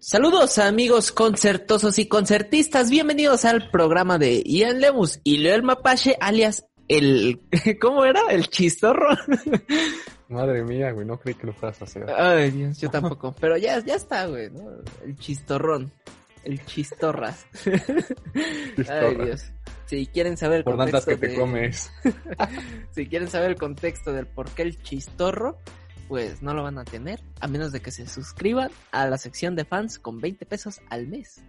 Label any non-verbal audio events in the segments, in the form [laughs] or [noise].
Saludos amigos concertosos y concertistas, bienvenidos al programa de Ian Lemus y Leo el Mapache, alias el... [laughs] ¿Cómo era? ¿El chistorro? [laughs] Madre mía, güey, no creí que lo fueras a hacer. Ay, Dios, yo [laughs] tampoco, pero ya, ya está, güey, ¿no? El chistorrón, el chistorras. Ay, Dios. Si quieren saber el Por tantas que te comes. si quieren saber el contexto del por qué el chistorro, pues no lo van a tener, a menos de que se suscriban a la sección de fans con 20 pesos al mes.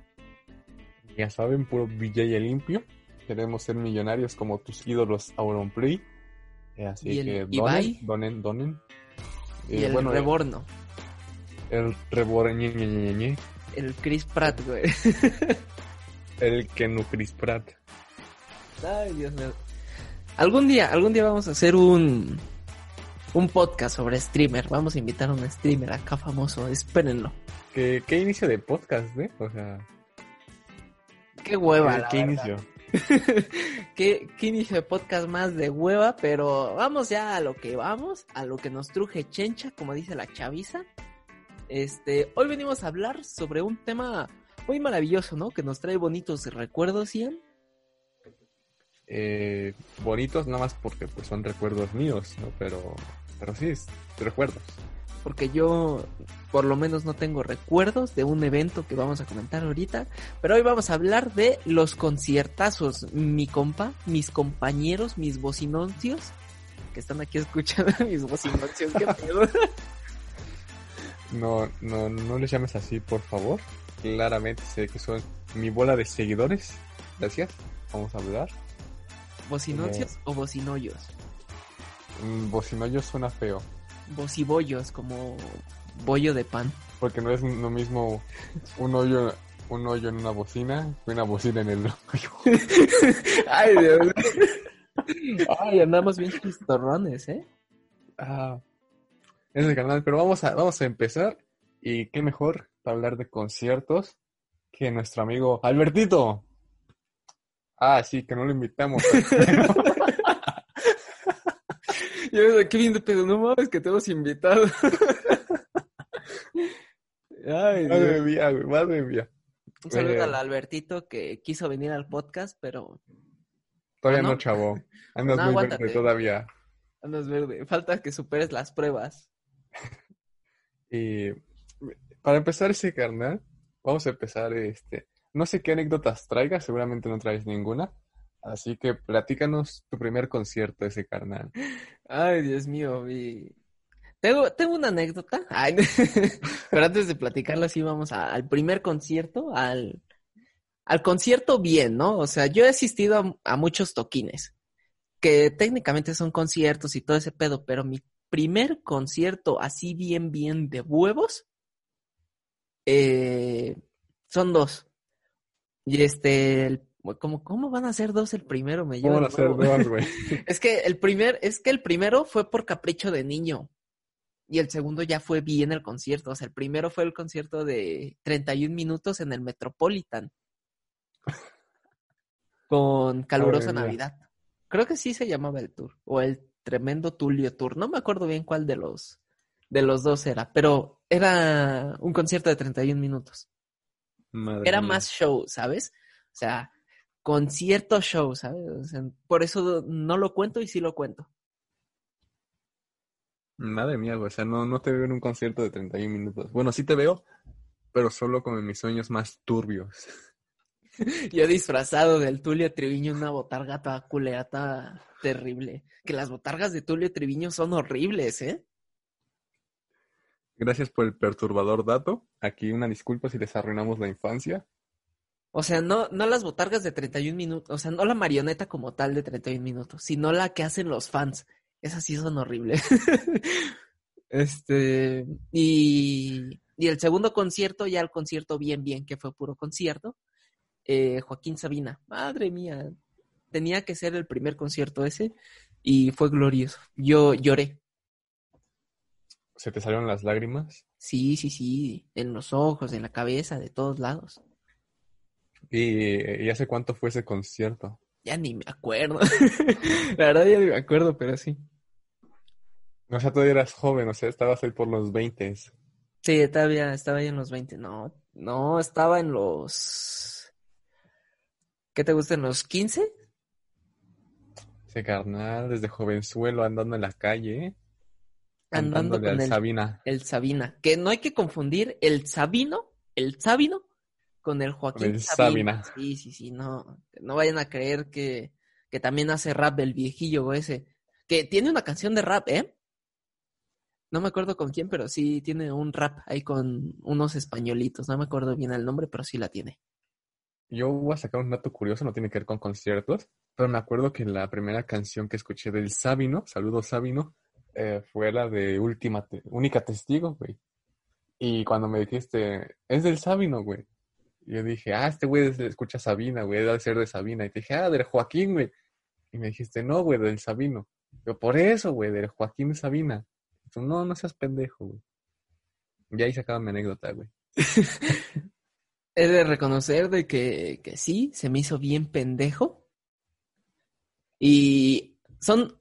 Ya saben, puro billete limpio. Queremos ser millonarios como tus ídolos Auronplay. Eh, así ¿Y el que donen, donen, donen. Y Eh, el bueno, reborno, el reborno, ñe, ñe, ñe, ñe. el Chris Pratt, güey. [laughs] el Kenu Chris Pratt. Ay, Dios mío. Algún día, algún día vamos a hacer un un podcast sobre streamer. Vamos a invitar a un streamer acá famoso, espérenlo. ¿Qué, qué inicio de podcast, eh? O sea, Qué hueva, ¿qué, la qué verdad. inicio? [laughs] ¿Qué, qué inicio de podcast más de hueva, pero vamos ya a lo que vamos, a lo que nos truje Chencha, como dice la chaviza. Este, hoy venimos a hablar sobre un tema muy maravilloso, ¿no? Que nos trae bonitos recuerdos, Ian. Eh, bonitos nada más porque pues son recuerdos míos, ¿no? Pero, pero sí, es recuerdos. Porque yo, por lo menos, no tengo recuerdos de un evento que vamos a comentar ahorita. Pero hoy vamos a hablar de los conciertazos. Mi compa, mis compañeros, mis bocinoncios, que están aquí escuchando [laughs] mis bocinoncios. ¿Qué [laughs] pedo? No, no, no les llames así, por favor. Claramente sé que son mi bola de seguidores. Gracias. Vamos a hablar. ¿Bocinoncios o bocinoyos? Mm, Bocinoyo suena feo. Bocibollos, como bollo de pan. Porque no es lo mismo un hoyo, un hoyo en una bocina que una bocina en el hoyo. [laughs] Ay, Dios. Ay, andamos bien chistorrones, ¿eh? Ah, es el canal, pero vamos a, vamos a empezar. Y qué mejor para hablar de conciertos que nuestro amigo Albertito. Ah, sí, que no lo invitamos. Yo, [laughs] [laughs] qué bien de pedo, no mames que te hemos invitado. [laughs] Ay, madre mía, güey, madre mía. Un saludo Eh, al Albertito que quiso venir al podcast, pero Todavía ¿Ah, no? no, chavo. Andas No, muy aguántate. verde todavía. andas verde. Falta que superes las pruebas. Y para empezar ese carnal, vamos a empezar este. No sé qué anécdotas traigas, seguramente no traes ninguna. Así que platícanos tu primer concierto ese carnal. Ay, Dios mío, mi... Tengo, tengo una anécdota. [laughs] Pero antes de platicarla, sí vamos al primer concierto, al, al concierto bien, ¿no? O sea, yo he asistido a, a muchos toquines, que técnicamente son conciertos y todo ese pedo, pero mi primer concierto así bien, bien de huevos, eh, son dos. Y este, el- ¿cómo, ¿cómo van a ser dos el primero? Me ¿Cómo van a ser dos, güey? [laughs] Es que el primer, es que el primero fue por capricho de niño. Y el segundo ya fue bien el concierto. O sea, el primero fue el concierto de 31 minutos en el Metropolitan. Con calurosa. Navidad. Creo que sí se llamaba el tour. O el tremendo Tulio Tour. No me acuerdo bien cuál de los de los dos era. Pero era un concierto de 31 minutos. Madre Era mía. más show, ¿sabes? O sea, concierto show, ¿sabes? O sea, por eso no lo cuento y sí lo cuento. Madre mía, güey. O sea, no, no te veo en un concierto de 31 minutos. Bueno, sí te veo, pero solo como en mis sueños más turbios. [laughs] Yo disfrazado del Tulio Triviño, una botarga toda culera, toda terrible. Que las botargas de Tulio Triviño son horribles, ¿eh? Gracias por el perturbador dato. Aquí una disculpa si les arruinamos la infancia. O sea, no, no las botargas de 31 minutos, o sea, no la marioneta como tal de 31 minutos, sino la que hacen los fans. Esas sí son horribles. [laughs] este, y, y el segundo concierto, ya el concierto bien, bien, que fue puro concierto, eh, Joaquín Sabina. Madre mía, tenía que ser el primer concierto ese y fue glorioso. Yo lloré. ¿Se te salieron las lágrimas? Sí, sí, sí, en los ojos, en la cabeza, de todos lados. ¿Y, y hace cuánto fue ese concierto? Ya ni me acuerdo. [laughs] la verdad ya ni me acuerdo, pero sí. O sea, todavía eras joven, o sea, estabas ahí por los 20. Sí, todavía estaba ahí en los 20. No, no, estaba en los... ¿Qué te gustan los 15? Ese carnal, desde jovenzuelo andando en la calle, ¿eh? Andando con el, Sabina. el Sabina. Que no hay que confundir el Sabino, el Sabino, con el Joaquín el Sabina. Sabina. Sí, sí, sí, no. No vayan a creer que, que también hace rap el viejillo ese. Que tiene una canción de rap, ¿eh? No me acuerdo con quién, pero sí tiene un rap ahí con unos españolitos. No me acuerdo bien el nombre, pero sí la tiene. Yo voy a sacar un dato curioso, no tiene que ver con conciertos, pero me acuerdo que la primera canción que escuché del Sabino, saludos Sabino, eh, fue la de Última, Única Testigo, güey. Y cuando me dijiste, es del Sabino, güey. Yo dije, ah, este güey es- escucha Sabina, güey, debe ser de Sabina. Y te dije, ah, del Joaquín, güey. Y me dijiste, no, güey, del Sabino. Yo, por eso, güey, del Joaquín Sabina. No, no seas pendejo, güey. Y ahí se acaba mi anécdota, güey. [laughs] He de reconocer de que, que sí, se me hizo bien pendejo. Y son,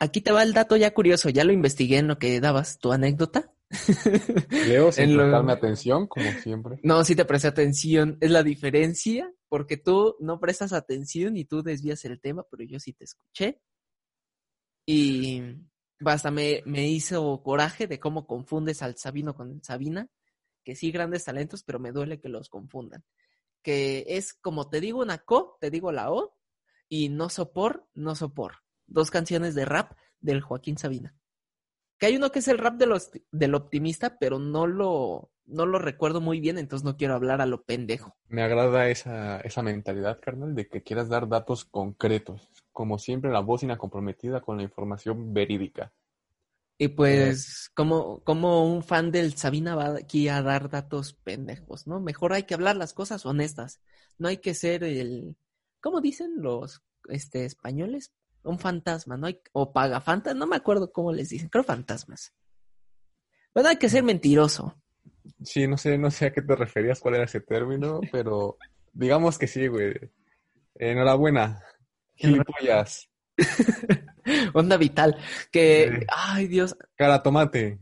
aquí te va el dato ya curioso, ya lo investigué en lo que dabas tu anécdota. [laughs] Leo sin lo- prestarme atención, como siempre. No, sí te presté atención, es la diferencia, porque tú no prestas atención y tú desvías el tema, pero yo sí te escuché. Y basta, me, me hizo coraje de cómo confundes al Sabino con el Sabina, que sí, grandes talentos, pero me duele que los confundan. Que es como te digo una co, te digo la o, y no sopor, no sopor. Dos canciones de rap del Joaquín Sabina. Que hay uno que es el rap de los, del optimista, pero no lo, no lo recuerdo muy bien, entonces no quiero hablar a lo pendejo. Me agrada esa, esa mentalidad, carnal, de que quieras dar datos concretos. Como siempre, la voz comprometida con la información verídica. Y pues, como, como un fan del Sabina va aquí a dar datos pendejos, ¿no? Mejor hay que hablar las cosas honestas. No hay que ser el, ¿cómo dicen los este, españoles? Un fantasma, ¿no? Hay, o pagafantas, no me acuerdo cómo les dicen, creo fantasmas. Bueno, hay que ser mentiroso. Sí, no sé, no sé a qué te referías, cuál era ese término, pero digamos que sí, güey. Enhorabuena. Gilipollas. [laughs] Onda vital. Que, Sí. ay Dios, Cara tomate.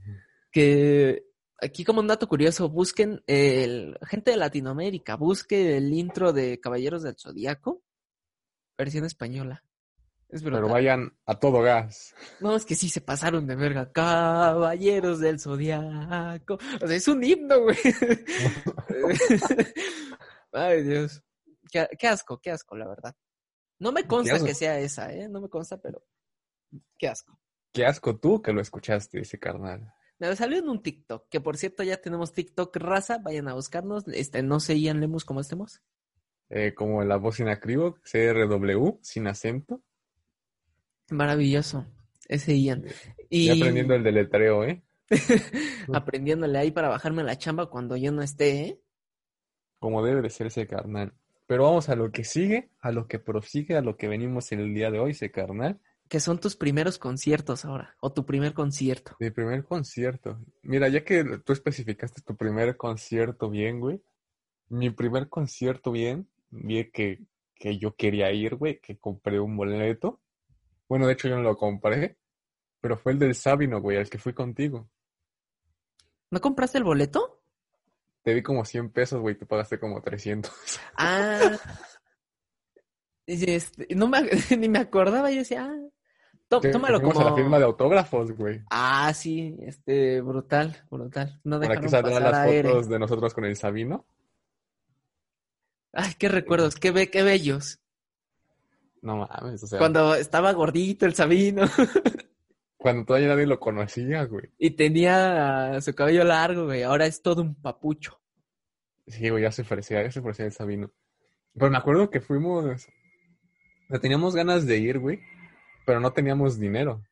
que aquí como un dato curioso, busquen el gente de Latinoamérica, busque el intro de Caballeros del Zodíaco, versión española. Es. Pero vayan a todo gas. No, es que sí se pasaron de verga. Caballeros del Zodíaco. O sea, es un himno, güey. [laughs] Ay, Dios. Qué, qué asco, qué asco, la verdad. No me consta que sea esa, ¿eh? No me consta, pero qué asco. Qué asco tú que lo escuchaste, ese carnal. Me salió en un TikTok, que por cierto ya tenemos TikTok raza, vayan a buscarnos. Este, no sé, Ian Lemus, ¿cómo estemos? Eh, como la voz sin acribo, CRW, sin acento. Maravilloso, ese Ian. Y Ya aprendiendo el deletreo, ¿eh? [laughs] aprendiéndole ahí para bajarme la chamba cuando yo no esté, ¿eh? Como debe de ser ese carnal. Pero vamos a lo que sigue, a lo que prosigue, a lo que venimos en el día de hoy, ese carnal. Que son tus primeros conciertos ahora, o tu primer concierto. Mi primer concierto. Mira, ya que tú especificaste tu primer concierto bien, güey. Mi primer concierto bien, bien que, que yo quería ir, güey, que compré un boleto. Bueno, de hecho yo no lo compré, pero fue el del Sabino, güey, al que fui contigo. ¿No compraste el boleto? Te di como 100 pesos, güey, tú pagaste como 300. [laughs] Ah. Y este, no me, [laughs] ni me acordaba, yo decía, ah, tó- Que tómalo como... a la firma de autógrafos, güey. Ah, sí, este, brutal, brutal. No Por aquí dejaron saldrán pasar las a fotos de nosotros con el Sabino. Ay, qué recuerdos, qué, be- qué bellos. No mames, o sea, Cuando estaba gordito el Sabino [laughs] cuando todavía nadie lo conocía, güey. y tenía su cabello largo, güey. Ahora es todo un papucho. Sí, güey, ya se ofrecía, ya se ofrecía el Sabino. Pero me acuerdo que fuimos, teníamos ganas de ir, güey, pero no teníamos dinero.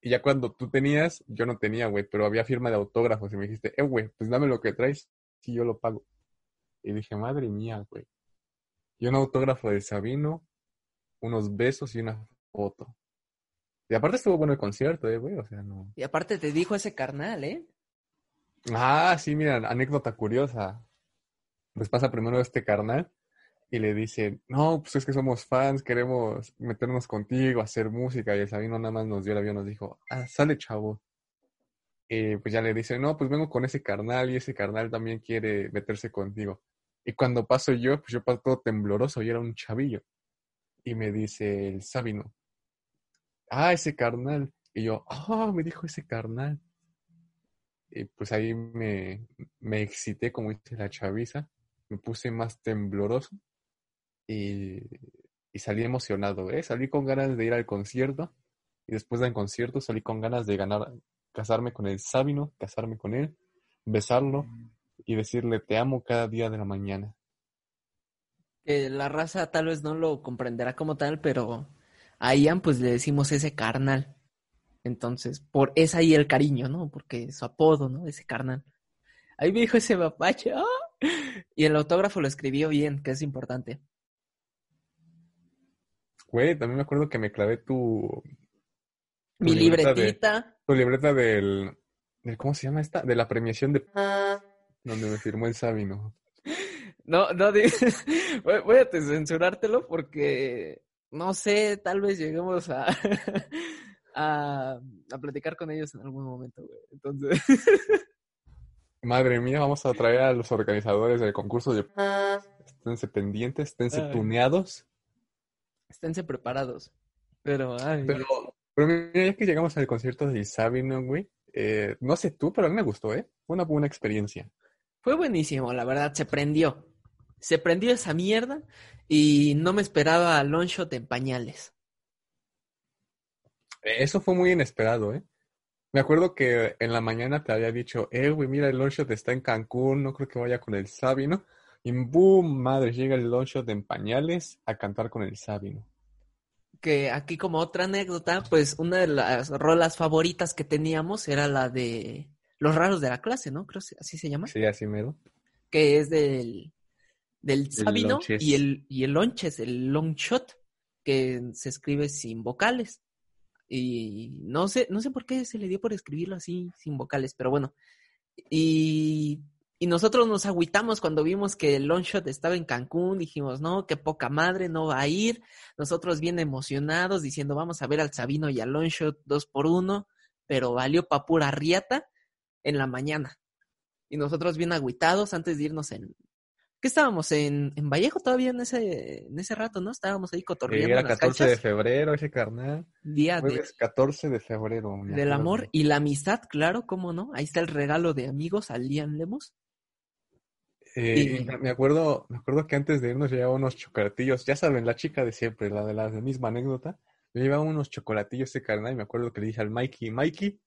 Y ya cuando tú tenías, yo no tenía, güey, pero había firma de autógrafos y me dijiste, eh, güey, pues dame lo que traes, si yo lo pago. Y dije, madre mía, güey. Y un autógrafo de Sabino, unos besos y una foto. Y aparte estuvo bueno el concierto, eh, güey, o sea, no. Y aparte te dijo ese carnal, ¿eh? Ah, sí, mira, anécdota curiosa. Pues pasa primero este carnal y le dice, no, pues es que somos fans, queremos meternos contigo, hacer música. Y el Sabino nada más nos dio el avión, nos dijo, ah, sale chavo. Y pues ya le dice, no, pues vengo con ese carnal y ese carnal también quiere meterse contigo. Y cuando paso yo, pues yo paso todo tembloroso y era un chavillo. Y me dice el Sabino, ah, ese carnal. Y yo, ah, me dijo ese carnal. Y pues ahí me, me excité, como dice la chaviza, me puse más tembloroso y, y salí emocionado, ¿eh? Salí con ganas de ir al concierto y después del concierto salí con ganas de ganar, casarme con el Sabino, casarme con él, besarlo y decirle te amo cada día de la mañana. Que la raza tal vez no lo comprenderá como tal, pero a Ian pues le decimos ese carnal. Entonces, por es ahí el cariño, ¿no? Porque su apodo, ¿no? Ese carnal. Ahí me dijo ese mapache. ¡ah! Y el autógrafo lo escribió bien, que es importante. Güey, también me acuerdo que me clavé tu... tu Mi libreta de- libretita. tu libreta del, del- ¿Cómo se llama esta? De la premiación de... Donde me firmó el Sabino. No, no, [laughs] voy, voy a censurártelo porque no sé, tal vez lleguemos a, [laughs] a, a platicar con ellos en algún momento, güey. Entonces, Madre mía, vamos a traer a los organizadores del concurso de... Esténse pendientes, esténse Ay. tuneados. esténse preparados. Pero, ay, Pero, pero mira, ya que llegamos al concierto de Sabino, güey, eh, no sé tú, pero a mí me gustó, ¿eh? Fue una buena experiencia. fue buenísimo, la verdad, se prendió. Se prendió esa mierda y no me esperaba Longshot en pañales. Eh, Eso fue muy inesperado, ¿eh? Me acuerdo que en la mañana te había dicho, eh, güey, mira, el Longshot está en Cancún, no creo que vaya con el Sabino. Y boom, madre, llega el Longshot en pañales a cantar con el Sabino. que aquí como otra anécdota, pues una de las rolas favoritas que teníamos era la de Los raros de la clase, ¿no? Creo que así se llama. Sí, así mero. Que es del, del Sabino y el, y el Lonches, el long shot, que se escribe sin vocales. Y no sé, no sé por qué se le dio por escribirlo así, sin vocales, pero bueno. Y, y nosotros nos agüitamos cuando vimos que el long shot estaba en Cancún, dijimos, no, qué poca madre, no va a ir. Nosotros bien emocionados, diciendo, vamos a ver al Sabino y al Longshot dos por uno, pero valió pa' pura riata en la mañana. Y nosotros bien agüitados antes de irnos en... ¿Qué estábamos? En, en Vallejo todavía en ese, en ese rato, ¿no? Estábamos ahí Sí, cotorreando era en las 14 de febrero ese carnal. Día de- Jueves 14 de febrero. del amor y la amistad, claro, cómo no. Ahí está el regalo de amigos al Lian Lemos. Eh, Y- me acuerdo, me acuerdo que antes de irnos llevaba unos chocolatillos. Ya saben, la chica de siempre, la de la, misma anécdota. Yo llevaba unos chocolatillos ese carnal y me acuerdo que le dije al Mikey, Mikey,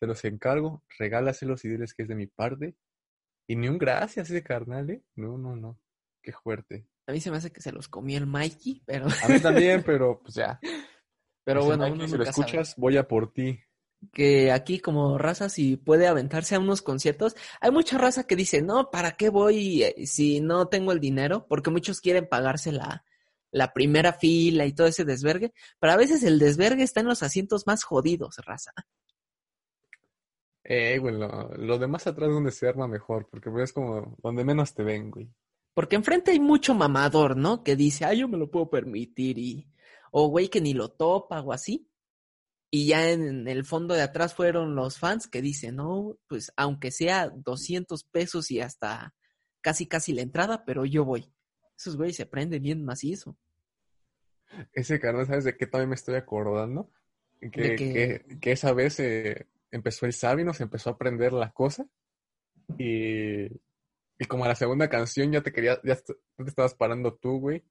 te los encargo, regálaselos y diles que es de mi parte. Y ni un gracias ese carnal, ¿eh? No, no, no. Qué fuerte. A mí se me hace que se los comió el Mikey, pero, A mí también, [laughs] pero pues ya. pero bueno, Mikey, uno si lo sabe. escuchas, voy a por ti. que aquí como raza si puede aventarse a unos conciertos, hay mucha raza que dice, no, ¿para qué voy eh, si no tengo el dinero? Porque muchos quieren pagarse la, la primera fila y todo ese desvergue, pero a veces el desvergue está en los asientos más jodidos, raza. Eh, güey, lo, lo de más atrás donde se arma mejor, porque pues, es como donde menos te ven, güey. Porque enfrente hay mucho mamador, ¿no? Que dice, ah, yo me lo puedo permitir y, o güey que ni lo topa o así. Y ya en el fondo de atrás fueron los fans que dicen, no, pues aunque sea 200 pesos y hasta casi casi la entrada, pero yo voy. Esos güeyes se prenden bien macizo. Ese carnal, ¿sabes de qué también me estoy acordando? Que, que, que esa vez eh, empezó el Sabino, se empezó a aprender la cosa y, y como a la segunda canción ya te quería, ya te estabas parando tú, güey,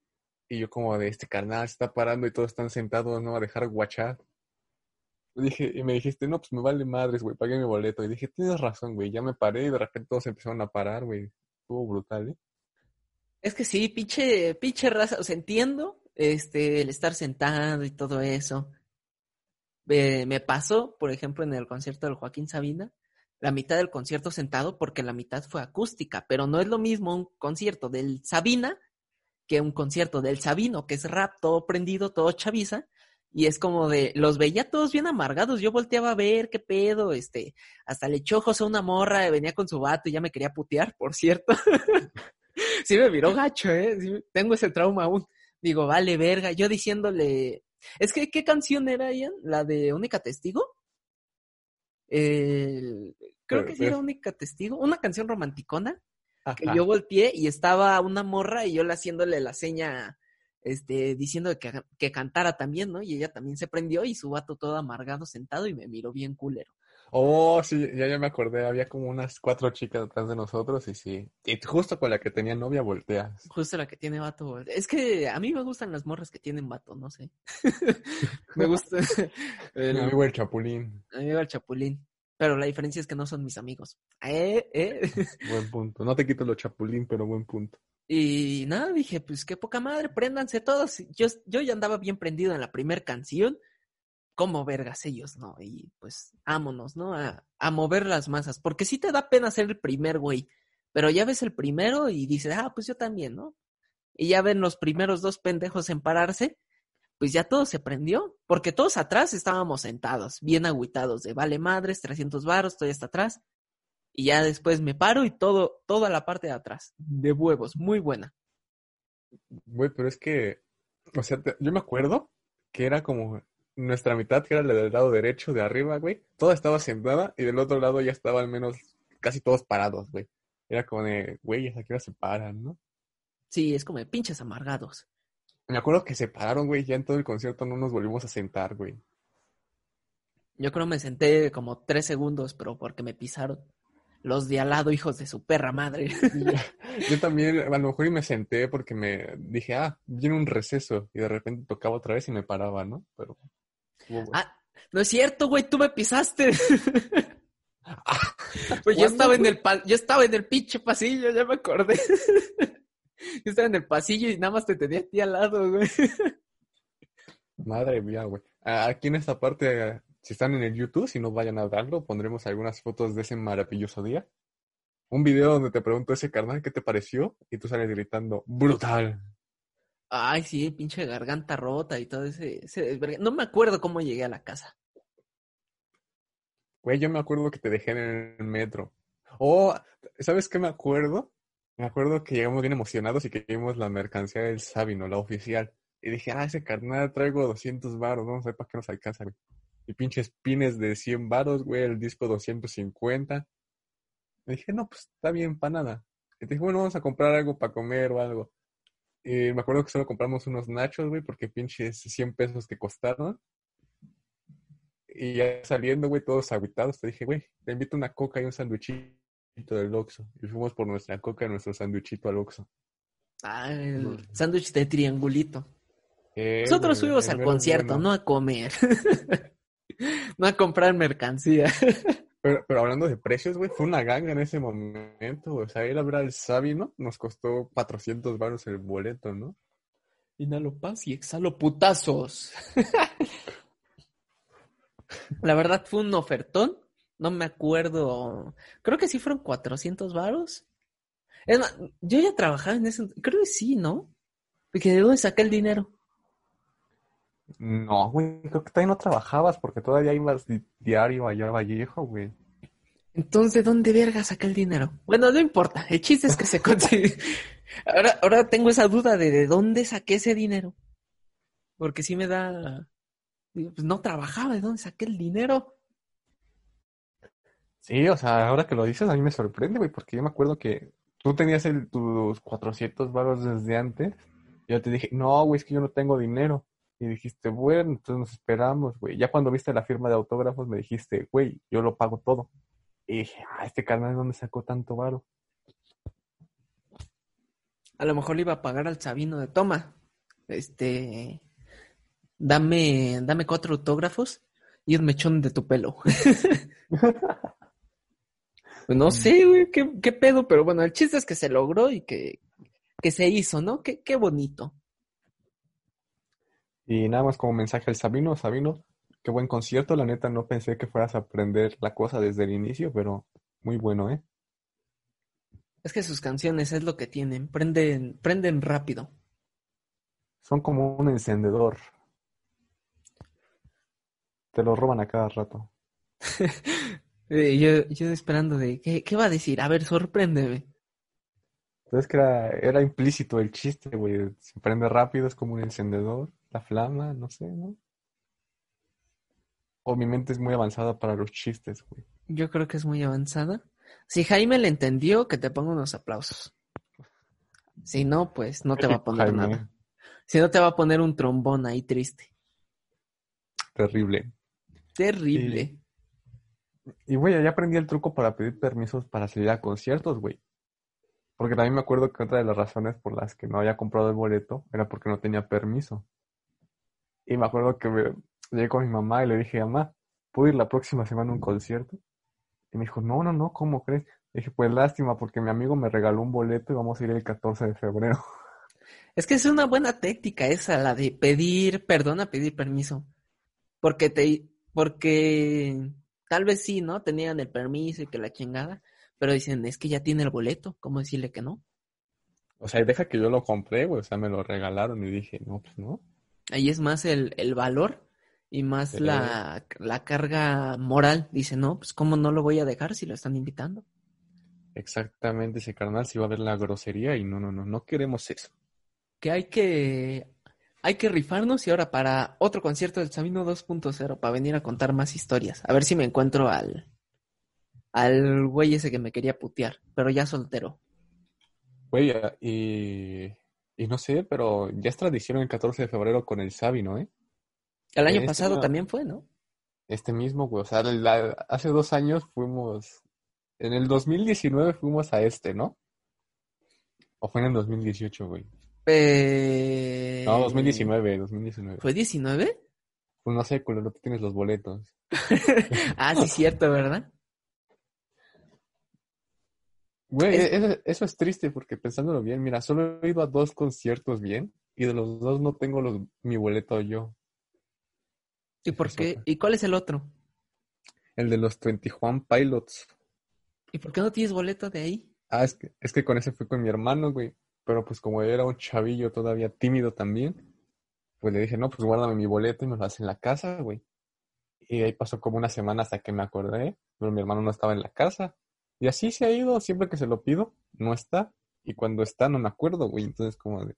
y yo como de este carnal se está parando y todos están sentados, no a dejar guachar. Y Dije, y me dijiste, no, pues me vale madres, güey, pagué mi boleto. Y dije, tienes razón, güey, ya me paré y de repente todos empezaron a parar, güey. Estuvo brutal, ¿eh? Es que sí, pinche, pinche raza, o sea, entiendo este, el estar sentado y todo eso. Eh, me pasó, por ejemplo, en el concierto del Joaquín Sabina, la mitad del concierto sentado porque la mitad fue acústica, pero no es lo mismo un concierto del Sabina que un concierto del Sabino, que es rap, todo prendido, todo chaviza, y es como de, los veía todos bien amargados, yo volteaba a ver qué pedo, este, hasta le echó ojos a una morra, venía con su vato y ya me quería putear, por cierto. [laughs] sí me miró gacho, ¿eh? Sí, tengo ese trauma aún. Digo, vale, verga. Yo diciéndole, es que, ¿qué canción era, Ian? La de Única Testigo. creo Pero- que sí era única testigo, una canción romanticona, que yo volteé y estaba una morra y yo le haciéndole la seña, este, diciendo que, que cantara también, ¿no? Y ella también se prendió y su vato todo amargado sentado y me miró bien culero. Oh, sí, ya, ya me acordé, había como unas cuatro chicas detrás de nosotros y sí. Y justo con la que tenía novia volteas. Justo la que tiene vato. Es que a mí me gustan las morras que tienen vato, no sé. [laughs] me gusta [laughs] Mi el amigo el Chapulín, amigo el chapulín. Pero la diferencia es que no son mis amigos. Eh, eh. [laughs] buen punto. No te quito lo Chapulín, pero buen punto. Y nada, dije, pues qué poca madre, préndanse todos. Yo, yo ya andaba bien prendido en la primera canción. Como vergas ellos, ¿no? Y pues, ámonos, ¿no? A, mover las masas. Porque sí te da pena ser el primer güey. Pero ya ves el primero y dices, ah, pues yo también, ¿no? Y ya ven los primeros dos pendejos en pararse. Pues ya todo se prendió. Porque todos atrás estábamos sentados, bien agüitados, de vale madres, 300 varos, estoy hasta atrás. Y ya después me paro y todo, toda la parte de atrás, de huevos, muy buena. Güey, pero es que, o sea, yo me acuerdo que era como nuestra mitad, que era la del lado derecho de arriba, güey. Toda estaba sentada y del otro lado ya estaba al menos casi todos parados, güey. Era como de, güey, ¿a qué hora se paran, no? Sí, es como de pinches amargados. Me acuerdo que se pararon, güey, ya en todo el concierto no nos volvimos a sentar, güey. Yo creo me senté como tres segundos, pero porque me pisaron. Los de al lado, hijos de su perra madre. [laughs] [laughs] Yo también, a lo mejor y me senté porque me dije, ah, viene un receso y de repente tocaba otra vez y me paraba, ¿no? Pero... ah, no es cierto, güey, tú me pisaste. [laughs] Pues yo ¿Cuándo, estaba en el pa- yo estaba en el pinche pasillo, ya me acordé. [laughs] Yo estaba en el pasillo y nada más te tenía a ti al lado, güey. Madre mía, güey. Aquí en esta parte, si están en el YouTube, si no vayan a darlo, pondremos algunas fotos de ese maravilloso día. Un video donde te pregunto ese carnal, ¿qué te pareció? Y tú sales gritando, brutal. Ay, sí, pinche garganta rota y todo ese, ese. No me acuerdo cómo llegué a la casa. Güey, yo me acuerdo que te dejé en el metro. Oh, ¿sabes qué me acuerdo? Me acuerdo que llegamos bien emocionados y que vimos la mercancía del Sabino, la oficial. Y dije, ah, ese carnal traigo 200 varos, vamos a ver para qué nos alcanza, güey. Y pinches pines de 100 varos, güey, el disco 250. Y dije, no, pues está bien, para nada. Y dije, bueno, vamos a comprar algo para comer o algo. Y me acuerdo que solo compramos unos nachos, güey, porque pinches 100 pesos que costaron. Y ya saliendo, güey, todos aguitados, te dije, güey, te invito una coca y un sanduichito del Oxxo. Y fuimos por nuestra coca y nuestro sanduichito al Oxxo. Ah, el sándwich de triangulito. Eh, Nosotros güey, fuimos al mero concierto, bueno. no a comer. [laughs] no a comprar mercancía. Pero, pero hablando de precios, güey, fue una ganga en ese momento. O sea, ir a ver al Sabino nos costó 400 baros el boleto, ¿no? Inhalo paz y exhalo putazos. [laughs] La verdad fue un ofertón. No me acuerdo. Creo que sí fueron 400 varos. Es más, yo ya trabajaba en ese. Creo que sí, ¿no? Porque de dónde saqué el dinero. No, güey, creo que todavía no trabajabas porque todavía ibas di- diario allá a Vallejo, güey. Entonces, ¿de dónde verga saqué el dinero? Bueno, no importa. El chiste es que se consigue. [laughs] Ahora, ahora tengo esa duda de de dónde saqué ese dinero. Porque sí me da. Pues no trabajaba, ¿de dónde saqué el dinero? Sí, o sea, ahora que lo dices, a mí me sorprende, güey, porque yo me acuerdo que tú tenías el, tus 400 varos desde antes. Y yo te dije, no, güey, es que yo no tengo dinero. Y dijiste, bueno, entonces nos esperamos, güey. Ya cuando viste la firma de autógrafos me dijiste, güey, yo lo pago todo. Y dije, ah, este carnal, ¿de dónde sacó tanto varo? A lo mejor le iba a pagar al Sabino de toma. Este. Dame, dame cuatro autógrafos y un mechón de tu pelo. [laughs] Pues no sé, güey, qué, qué pedo, pero bueno, el chiste es que se logró y que, que se hizo, ¿no? Qué, qué bonito. Y nada más como mensaje al Sabino, Sabino, qué buen concierto, la neta no pensé que fueras a aprender la cosa desde el inicio, pero muy bueno, ¿eh? Es que sus canciones es lo que tienen, prenden, prenden rápido. Son como un encendedor. Te lo roban a cada rato. [laughs] Eh, yo, yo esperando de, ¿qué, ¿qué va a decir? A ver, sorpréndeme. Entonces que era, era implícito el chiste, güey. Se prende rápido, es como un encendedor, la flama, no sé, ¿no? o mi mente es muy avanzada para los chistes, güey. Yo creo que es muy avanzada. Si Jaime le entendió, que te ponga unos aplausos. Si no, pues no te va a poner Jaime. nada. Si no, te va a poner un trombón ahí triste. Terrible. Terrible. Y, güey, ya aprendí el truco para pedir permisos para salir a conciertos, güey. Porque también me acuerdo que otra de las razones por las que no había comprado el boleto era porque no tenía permiso. Y me acuerdo que me, llegué con mi mamá y le dije, mamá, ¿puedo ir la próxima semana a un concierto? Y me dijo, no, no, no, ¿cómo crees? Le dije, pues lástima, porque mi amigo me regaló un boleto y vamos a ir el 14 de febrero. Es que es una buena téctica esa, la de pedir perdón a pedir permiso. Porque te, porque tal vez sí, ¿no? Tenían el permiso y que la chingada, pero dicen, es que ya tiene el boleto, ¿cómo decirle que no? O sea, y deja que yo lo compré, güey, o sea, me lo regalaron y dije, no, pues no. Ahí es más el, el valor y más la, la carga moral. Dice, no, pues cómo no lo voy a dejar si lo están invitando. Exactamente, ese carnal se iba a ver la grosería y no, no, no, no queremos eso. Que hay que, hay que rifarnos y ahora para otro concierto del Sabino 2.0 para venir a contar más historias. A ver si me encuentro al, al güey ese que me quería putear, pero ya soltero. Güey, y, y no sé, pero ya es tradición el 14 de febrero con el Sabi, ¿no, eh? El año Este pasado no- también fue, ¿no? Este mismo, güey, o sea, la- hace dos años fuimos, en el 2019 fuimos a este, ¿no? ¿O fue en el 2018, güey? Eh, No, 2019, 2019. ¿Fue 19? Pues no sé, culero, tú tienes los boletos. [laughs] Ah, sí, cierto, ¿verdad? Güey, Es- eso, eso es triste porque pensándolo bien, mira, solo he ido a dos conciertos bien y de los dos no tengo los, mi boleto yo. ¿Y por qué? ¿Y cuál es el otro? El de los 21 Pilots. ¿Y por qué no tienes boleto de ahí? Ah, es que, es que con ese fui con mi hermano, güey. Pero pues como era un chavillo todavía tímido también, pues le dije, no, pues guárdame mi boleto y me lo hace en la casa, güey. Y ahí pasó como una semana hasta que me acordé, pero mi hermano no estaba en la casa. Y así se ha ido, siempre que se lo pido, no está. Y cuando está, no me acuerdo, güey. Entonces como de...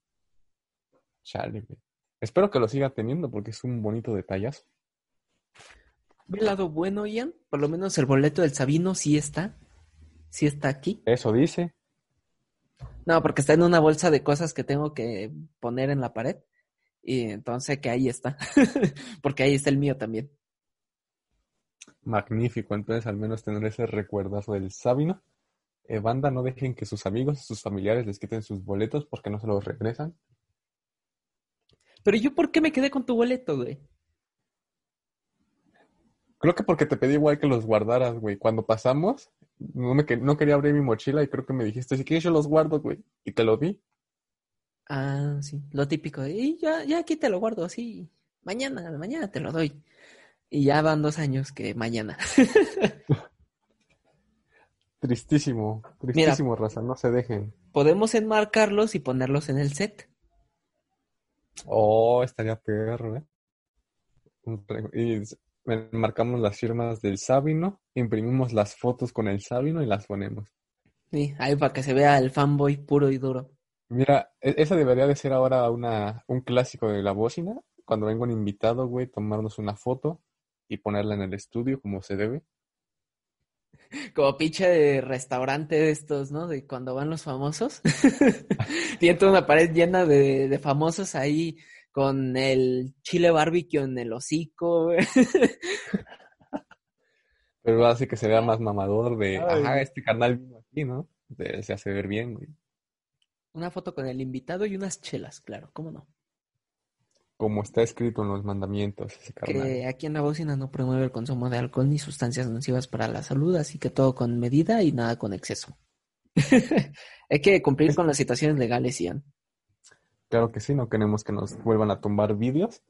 Chale, güey. Espero que lo siga teniendo porque es un bonito detallazo. Ve el lado bueno, Ian. Por lo menos el boleto del Sabino sí está. Sí está aquí. Eso dice. No, porque está en una bolsa de cosas que tengo que poner en la pared. Y entonces que ahí está. [laughs] porque ahí está el mío también. Magnífico, entonces al menos tener ese recuerdazo del Sabino. Eh, banda, no dejen que sus amigos, sus familiares les quiten sus boletos porque no se los regresan. Pero yo, ¿por qué me quedé con tu boleto, güey? Creo que porque te pedí igual que los guardaras, güey. Cuando pasamos, no, me que- no quería abrir mi mochila y creo que me dijiste, si quieres yo los guardo, güey. Y te lo di. Ah, sí, lo típico. Y ya, ya aquí te lo guardo así. Mañana, mañana te lo doy. Y ya van dos años que mañana. [laughs] Tristísimo, tristísimo, raza, no se dejen. Podemos enmarcarlos y ponerlos en el set. Oh, estaría perro, ¿eh? Y marcamos las firmas del Sabino, imprimimos las fotos con el Sabino y las ponemos. Sí, ahí para que se vea el fanboy puro y duro. Mira, e- esa debería de ser ahora una, un clásico de la bocina. Cuando venga un invitado, güey, tomarnos una foto y ponerla en el estudio como se debe. [laughs] Como pinche de restaurante de estos, ¿no? De cuando van los famosos. [laughs] Tiene toda una pared llena de, de famosos ahí con el chile barbecue en el hocico. [laughs] Pero así que se vea más mamador de, Ay. ajá, este canal vino aquí, ¿no? De- se hace ver bien, güey. Una foto con el invitado y unas chelas, claro, ¿cómo no? Como está escrito en los mandamientos, ese. Que aquí en la bocina no promueve el consumo de alcohol ni sustancias nocivas para la salud, así que todo con medida y nada con exceso. [laughs] Hay que cumplir con las situaciones legales, Ian. Claro que sí, no queremos que nos vuelvan a tumbar vídeos.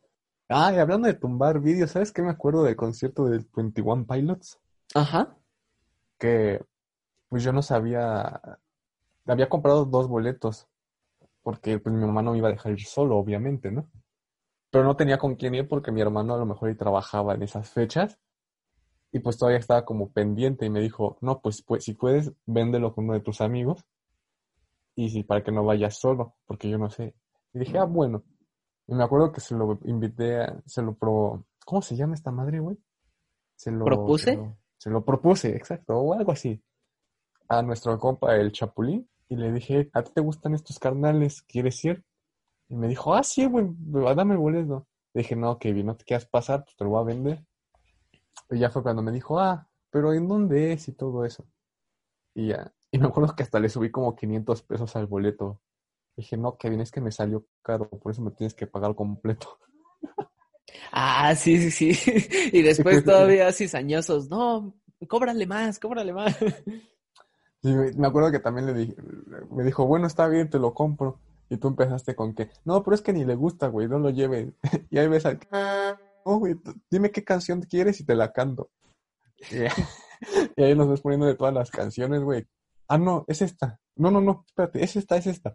Ah, y hablando de tumbar vídeos, ¿sabes qué me acuerdo del concierto del 21 Pilots? Ajá. Que pues yo no sabía, había comprado dos boletos, porque pues mi mamá no me iba a dejar ir solo, obviamente, ¿no? Pero no tenía con quién ir porque mi hermano a lo mejor y trabajaba en esas fechas y pues todavía estaba como pendiente y me dijo, no, pues, pues si puedes, véndelo con uno de tus amigos y si para que no vayas solo, porque yo no sé. Y dije, ah, bueno. Y me acuerdo que se lo invité, a- se lo pro... ¿Cómo se llama esta madre, güey? se lo, ¿Propuse? Se lo, se lo propuse, exacto, o algo así. A nuestro compa, el Chapulín, y le dije, ¿a ti te gustan estos carnales? ¿Quieres ir? Y me dijo, ah, sí, güey, dame el boleto. Le dije, no, Kevin, no te quieras pasar, pues te lo voy a vender. Y ya fue cuando me dijo, ah, pero ¿en dónde es? Y todo eso. Y ya, y me acuerdo que hasta le subí como 500 pesos al boleto. Dije, no, Kevin, es que me salió caro, por eso me tienes que pagar completo. Ah, sí, sí, sí. [laughs] Y después todavía cizañosos, no, cóbrale más, cóbrale más. Sí, me acuerdo que también le dije, me dijo, bueno, está bien, te lo compro. Y tú empezaste con que, no, pero es que ni le gusta, güey, no lo lleve. [laughs] y ahí ves al... Oh, güey, dime qué canción quieres y te la canto. Y, [laughs] ahí nos ves poniendo de todas las canciones, güey. Ah, no, es esta. No, no, no, espérate, es esta, es esta.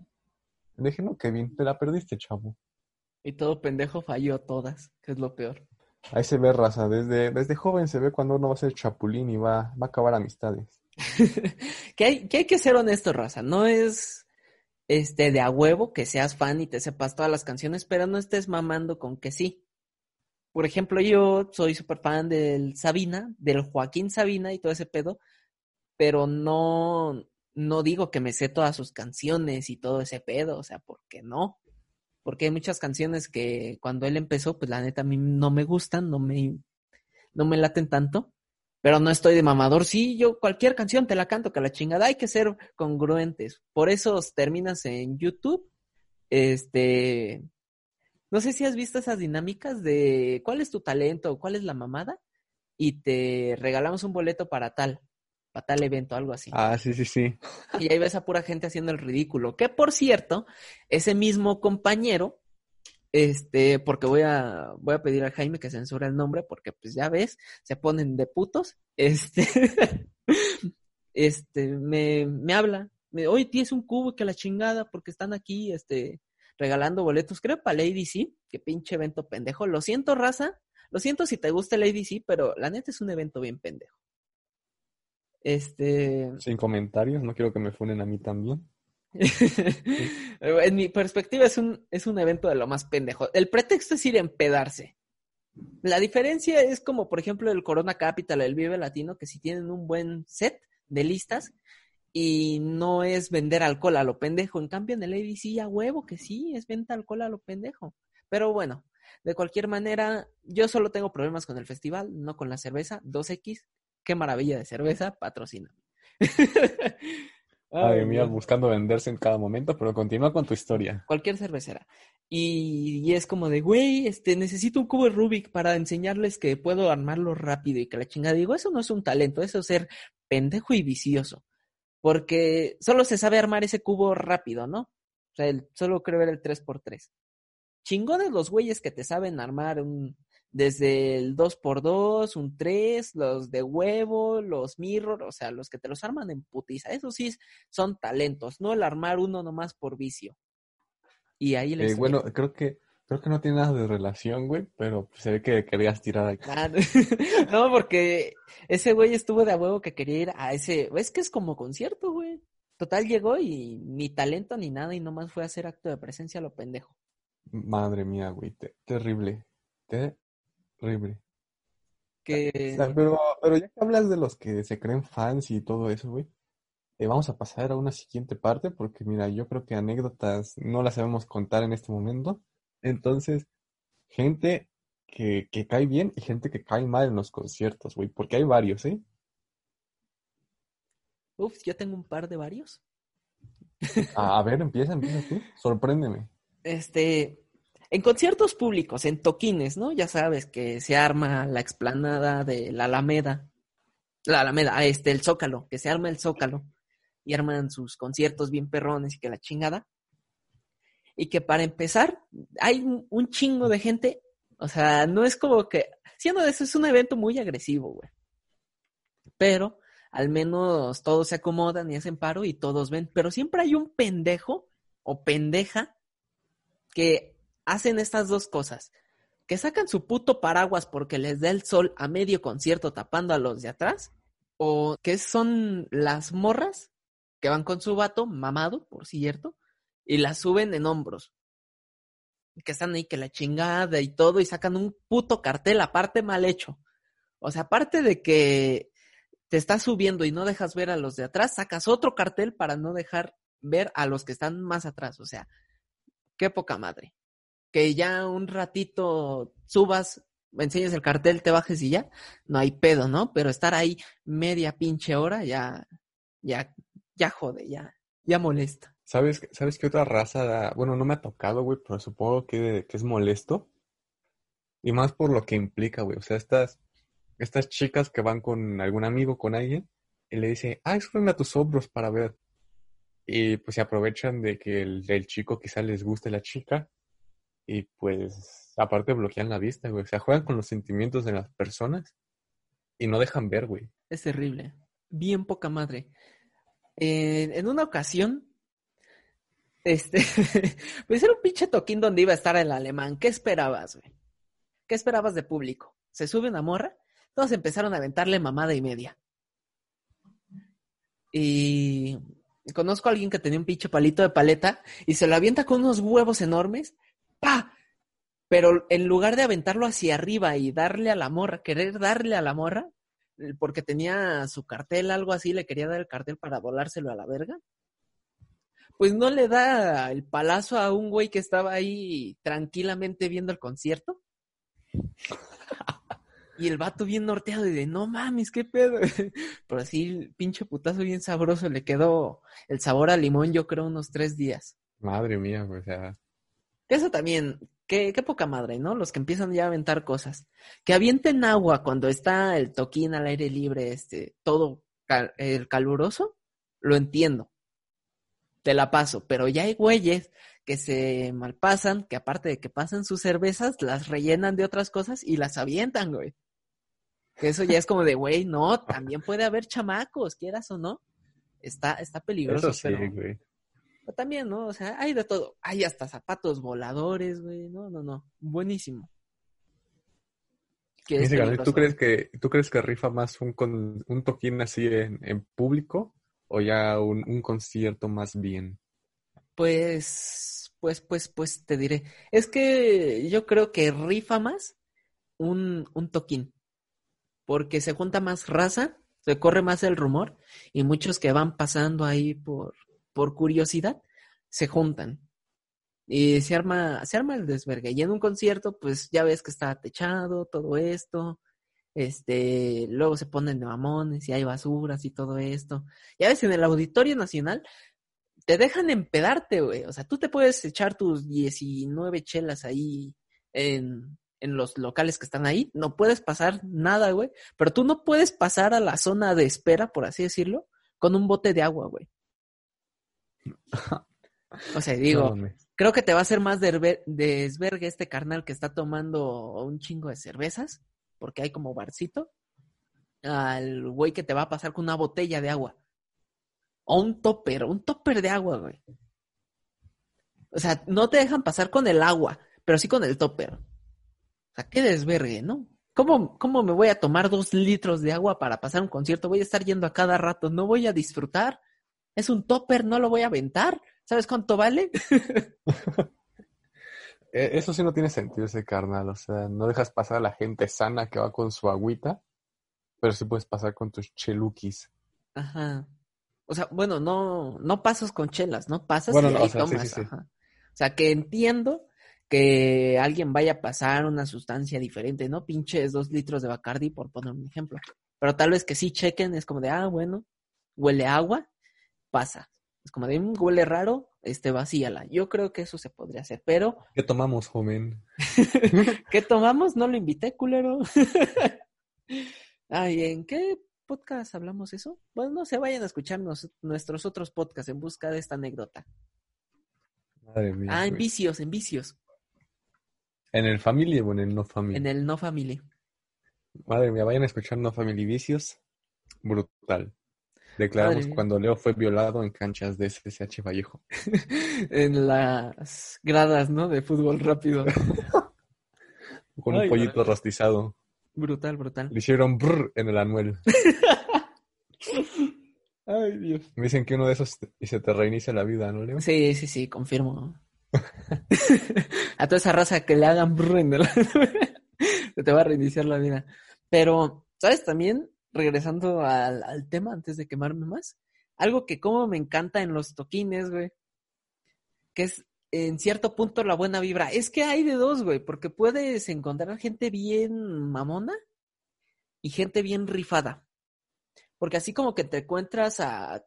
Le dije, no, Kevin, te la perdiste, chavo. Y todo pendejo falló todas, que es lo peor. Ahí se ve raza, desde, desde joven se ve cuando uno va a ser chapulín y va, va a acabar amistades. [laughs] que, hay, que hay que ser honesto, raza. No es este de a huevo que seas fan y te sepas todas las canciones, pero no estés mamando con que sí. Por ejemplo, yo soy súper fan del Sabina, del Joaquín Sabina y todo ese pedo, pero no, no digo que me sé todas sus canciones y todo ese pedo, o sea, ¿por qué no? Porque hay muchas canciones que cuando él empezó, pues la neta a mí no me gustan, no me, no me laten tanto, pero no estoy de mamador. Sí, yo cualquier canción te la canto, que la chingada, hay que ser congruentes. Por eso terminas en YouTube, este, no sé si has visto esas dinámicas de cuál es tu talento, cuál es la mamada, y te regalamos un boleto para tal, para tal evento, algo así. Ah, sí, sí, sí. Y ahí ves a pura gente haciendo el ridículo. Que por cierto, ese mismo compañero, este, porque voy a, voy a pedir a Jaime que censure el nombre, porque pues ya ves, se ponen de putos. [laughs] Este, este, me, me habla. Me, Oye, tienes un cubo que la chingada, porque están aquí, este, regalando boletos. Creo para Lady C, que pinche evento pendejo. Lo siento, raza. Lo siento si te gusta Lady C, pero la neta es un evento bien pendejo. Este. Sin comentarios, no quiero que me funen a mí también. [laughs] en mi perspectiva es un, es un evento de lo más pendejo. El pretexto es ir a empedarse. La diferencia es como, por ejemplo, el Corona Capital, el Vive Latino, que si tienen un buen set de listas y no es vender alcohol a lo pendejo. En cambio, en el ADC a huevo que sí, es venta alcohol a lo pendejo. Pero bueno, de cualquier manera, yo solo tengo problemas con el festival, no con la cerveza. 2X, qué maravilla de cerveza, patrocina. [laughs] Ay, mía, buscando venderse en cada momento, pero continúa con tu historia. Cualquier cervecera. Y, y, es como de, güey, este, necesito un cubo de Rubik para enseñarles que puedo armarlo rápido y que la chingada. Digo, eso no es un talento, eso es ser pendejo y vicioso. Porque solo se sabe armar ese cubo rápido, ¿no? O sea, el, solo creo ver el 3x3. Chingones los güeyes que te saben armar un, desde el 2x2, un 3, los de huevo, los mirror, o sea, los que te los arman en putiza. Eso sí son talentos, no el armar uno nomás por vicio. Y ahí les... Eh, bueno, creo que creo que no tiene nada de relación, güey, pero se ve que querías tirar aquí. Ah, [laughs] no, porque ese güey estuvo de a huevo que quería ir a ese, es que es como concierto, güey. Total llegó y ni talento ni nada y nomás fue a hacer acto de presencia a lo pendejo. Madre mía, güey, te, terrible. Te, Horrible. Que... O sea, pero, pero ya que hablas de los que se creen fans y todo eso, güey, eh, vamos a pasar a una siguiente parte porque, mira, yo creo que anécdotas no las sabemos contar en este momento. Entonces, gente que, que cae bien y gente que cae mal en los conciertos, güey, porque hay varios, ¿eh? Uf, yo tengo un par de varios. A, a ver, empieza, empieza tú. Sorpréndeme. Este, en conciertos públicos, en toquines, ¿no? Ya sabes que se arma la explanada de la Alameda, la Alameda, ah, este, el Zócalo, que se arma el Zócalo y arman sus conciertos bien perrones y que la chingada. Y que para empezar, hay un chingo de gente, o sea, no es como que, siendo eso, es un evento muy agresivo, güey. Pero al menos todos se acomodan y hacen paro y todos ven, pero siempre hay un pendejo o pendeja que hacen estas dos cosas. Que sacan su puto paraguas porque les da el sol a medio concierto tapando a los de atrás. O que son las morras que van con su vato, mamado, por cierto, y las suben en hombros. Que están ahí que la chingada y todo, y sacan un puto cartel aparte mal hecho. O sea, aparte de que te estás subiendo y no dejas ver a los de atrás, sacas otro cartel para no dejar ver a los que están más atrás. O sea, qué poca madre. Que ya un ratito subas, enseñes el cartel, te bajes y ya, no hay pedo, ¿no? Pero estar ahí media pinche hora ya, ya, ya jode, ya, ya molesta. ¿Sabes, ¿Sabes qué otra raza da? Bueno, no me ha tocado, güey, pero supongo que, es molesto. Y más por lo que implica, güey. O sea, estas, estas chicas que van con algún amigo, con alguien, y le dice, ah, súbeme a tus hombros para ver. Y pues se aprovechan de que el, chico quizá les guste la chica. Y pues, aparte bloquean la vista, güey. O sea, juegan con los sentimientos de las personas y no dejan ver, güey. Es terrible. Bien poca madre. en una ocasión, este, [laughs] pues era un pinche toquín donde iba a estar el alemán. ¿Qué esperabas, güey? ¿Qué esperabas de público? Se sube una morra, todos empezaron a aventarle mamada y media. Y conozco a alguien que tenía un pinche palito de paleta y se lo avienta con unos huevos enormes. ¡Pa! Pero en lugar de aventarlo hacia arriba y darle a la morra, querer darle a la morra, porque tenía su cartel, algo así, le quería dar el cartel para volárselo a la verga, pues no le da el palazo a un güey que estaba ahí tranquilamente viendo el concierto. Y el vato bien norteado y de, no mames, qué pedo. [laughs] Pero así, el pinche putazo bien sabroso, le quedó el sabor a limón, yo creo, unos tres días. Madre mía, o sea. Eso también, qué, qué poca madre, ¿no? Los que empiezan ya a aventar cosas. Que avienten agua cuando está el toquín al aire libre, este, todo el caluroso, lo entiendo. Te la paso, pero ya hay güeyes que se malpasan, que aparte de que pasan sus cervezas, las rellenan de otras cosas y las avientan, güey. Que eso ya es como de, güey, no, también puede haber chamacos, quieras o no. Está, está peligroso. Eso sí, güey. Pero también, ¿no? O sea, hay de todo. Hay hasta zapatos voladores, güey. No, no, no. Buenísimo. ¿tú crees que tú crees que rifa más un, con, un toquín así en, en público o ya un, un concierto más bien? Pues, pues, pues, pues te diré. Es que yo creo que rifa más un, un toquín. Porque se junta más raza, se corre más el rumor, y muchos que van pasando ahí por, por curiosidad, se juntan. Y se arma, se arma el desvergue. Y en un concierto, pues ya ves que está techado, todo esto. Este, luego se ponen de mamones y hay basuras y todo esto. Ya ves, en el Auditorio Nacional te dejan empedarte, güey. O sea, tú te puedes echar tus 19 chelas ahí en, en los locales que están ahí. No puedes pasar nada, güey. Pero tú no puedes pasar a la zona de espera, por así decirlo, con un bote de agua, güey. O sea, digo, creo que te va a hacer más desvergue este carnal que está tomando un chingo de cervezas, porque hay como barcito, al güey que te va a pasar con una botella de agua. O un topper, un topper de agua, güey. O sea, no te dejan pasar con el agua, pero sí con el topper. O sea, qué desvergue, ¿no? ¿Cómo, ¿Cómo me voy a tomar dos litros de agua para pasar un concierto? Voy a estar yendo a cada rato, no voy a disfrutar. Es un topper, no lo voy a aventar. ¿Sabes cuánto vale? [laughs] E, eso sí no tiene sentido ese carnal. O sea, no dejas pasar a la gente sana que va con su agüita, pero sí puedes pasar con tus chelukis. Ajá. O sea, bueno, no, no pasas con chelas, ¿no? Pasas y ahí tomas. O sea, que entiendo que alguien vaya a pasar una sustancia diferente, ¿no? Pinches dos litros de Bacardi, por poner un ejemplo. Pero tal vez que sí chequen, es como de, ah, bueno, huele agua, pasa. Es como de, un mm, huele raro, este, vacíala. Yo creo que eso se podría hacer, pero... ¿Qué tomamos, joven? [laughs] ¿Qué tomamos? No lo invité, culero. [laughs] Ay, ¿en qué podcast hablamos eso? Bueno, no se vayan a escuchar nuestros otros podcasts en busca de esta anécdota. Madre mía. Ah, en vicios, en vicios. ¿En el Family o en el No Family? En el No Family. Madre mía, vayan a escuchar No Family Vicios. Brutal. Declaramos cuando Leo fue violado en canchas de SSH Vallejo. [laughs] en las gradas, ¿no? De fútbol rápido. [laughs] Con un pollito rostizado. Brutal, brutal. Le hicieron brr en el anuel. [laughs] Ay, Dios. Me dicen que uno de esos y se te reinicia la vida, ¿no, Leo? Sí, sí, sí, confirmo. a toda esa raza que le hagan brr en el anuel, se te va a reiniciar la vida. Pero ¿Sabes también? Regresando al, al tema antes de quemarme más. Algo que como me encanta en los toquines, güey. Que es en cierto punto la buena vibra. Es que hay de dos, güey, porque puedes encontrar gente bien mamona y gente bien rifada. Porque así como que te encuentras a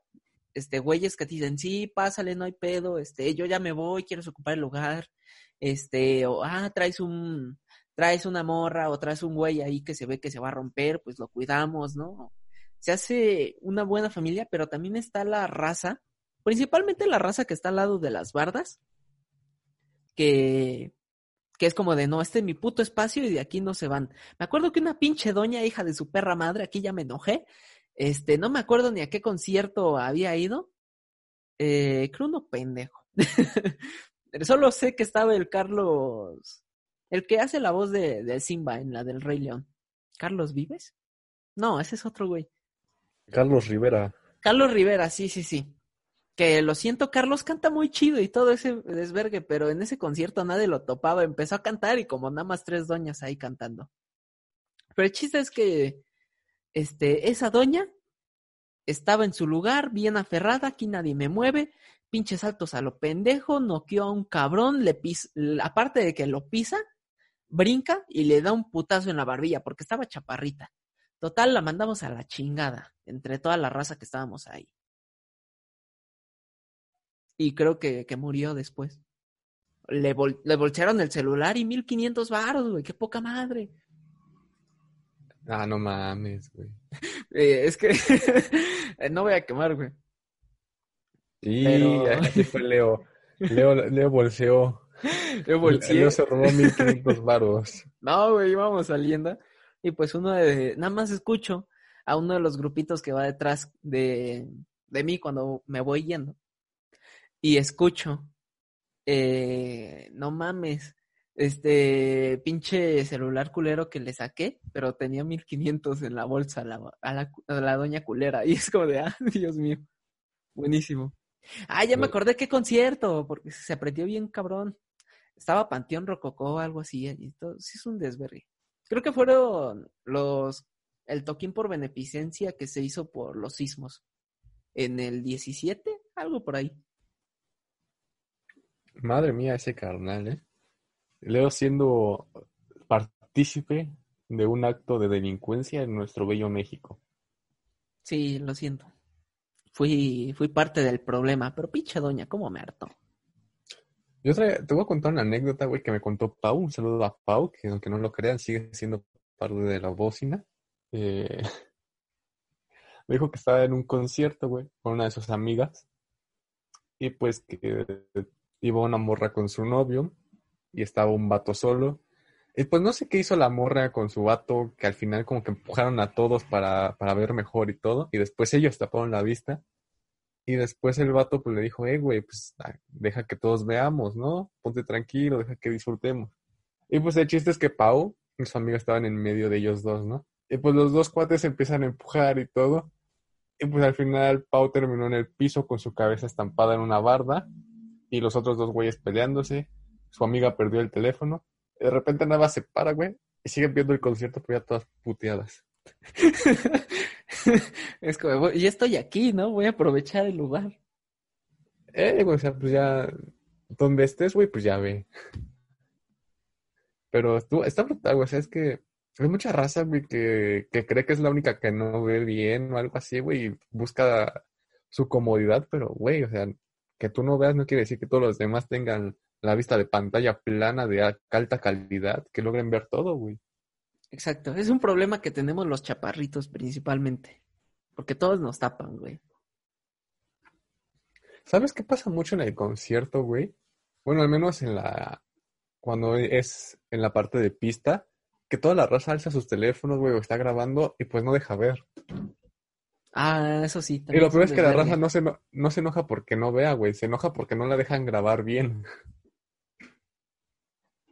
este güeyes que te dicen, sí, pásale, no hay pedo, este, yo ya me voy, quieres ocupar el lugar, este, o ah, traes un, traes una morra o traes un güey ahí que se ve que se va a romper, pues lo cuidamos, ¿no? Se hace una buena familia, pero también está la raza, principalmente la raza que está al lado de las bardas, que, que es como de, no, este es mi puto espacio y de aquí no se van. Me acuerdo que una pinche doña, hija de su perra madre, aquí ya me enojé, este, no me acuerdo ni a qué concierto había ido, eh, creo uno pendejo. [laughs] Solo sé que estaba el Carlos, el que hace la voz de, de Simba en la del Rey León. ¿Carlos Vives? No, ese es otro güey. Carlos Rivera. Carlos Rivera, sí, sí, sí que lo siento, Carlos canta muy chido y todo ese desvergue, pero en ese concierto nadie lo topaba, empezó a cantar y como nada más tres doñas ahí cantando. Pero el chiste es que este, esa doña estaba en su lugar, bien aferrada, aquí nadie me mueve, pinches saltos a lo pendejo, noqueó a un cabrón, le pisa, aparte de que lo pisa, brinca y le da un putazo en la barbilla porque estaba chaparrita. Total, la mandamos a la chingada, entre toda la raza que estábamos ahí y creo que, que murió después. Le, le bolsearon el celular y 1500 baros, güey, qué poca madre. Ah, no mames, güey. [laughs] Eh, es que [laughs] no voy a quemar, güey. Sí, así fue Leo. Leo, Leo bolseó. Leo bolseó. Leo se robó 1500 baros. No, güey, íbamos saliendo. Y pues uno de. Nada más escucho a uno de los grupitos que va detrás de, de mí cuando me voy yendo y escucho, eh, no mames, este pinche celular culero que le saqué, pero tenía 1500 en la bolsa a la, a la, a la doña culera. Y es como de, ah, Dios mío, buenísimo. Ah, ya me acordé qué concierto, porque se aprendió bien cabrón. Estaba Panteón Rococó, algo así, y todo, sí es un desvergue. Creo que fueron los, el toquín por beneficencia que se hizo por los sismos. En el 17, algo por ahí. Madre mía, ese carnal, ¿eh? Leo siendo partícipe de un acto de delincuencia en nuestro bello México. Sí, lo siento. Fui, fui parte del problema, pero pinche doña, ¿cómo me hartó? Yo te voy a contar una anécdota, güey, que me contó Pau. Un saludo a Pau, que aunque no lo crean, sigue siendo parte de la bocina. Eh, [laughs] me dijo que estaba en un concierto, güey, con una de sus amigas. Y pues que iba una morra con su novio y estaba un vato solo. Y pues no sé qué hizo la morra con su vato, que al final como que empujaron a todos para, para ver mejor y todo. Y después ellos taparon la vista. Y después el vato pues le dijo, eh, güey, pues ah, deja que todos veamos, ¿no? Ponte tranquilo, deja que disfrutemos. Y pues el chiste es que Pau y su amiga estaban en medio de ellos dos, ¿no? Y pues los dos cuates empiezan a empujar y todo. Y pues al final Pau terminó en el piso con su cabeza estampada en una barda y los otros dos güeyes peleándose. Su amiga perdió el teléfono. De repente nada se para, güey, y siguen viendo el concierto, pero ya todas puteadas. [laughs] [laughs] es como, ya estoy aquí, ¿no? Voy a aprovechar el lugar. Eh, o sea, pues ya, donde estés, güey, pues ya ve. Pero tú, está brutal, güey, o sea, es que hay mucha raza, güey, que, que cree que es la única que no ve bien o algo así, güey, y busca su comodidad, pero, güey, o sea, que tú no veas no quiere decir que todos los demás tengan la vista de pantalla plana de alta calidad, que logren ver todo, güey. Exacto, es un problema que tenemos los chaparritos principalmente, porque todos nos tapan, güey. ¿Sabes qué pasa mucho en el concierto, güey? Bueno, al menos en la cuando es en la parte de pista, que toda la raza alza sus teléfonos, güey, o está grabando y pues no deja ver. Ah, eso sí. Y lo peor es que la raza no se, no, se enoja porque no vea, güey. Se enoja porque no la dejan grabar bien.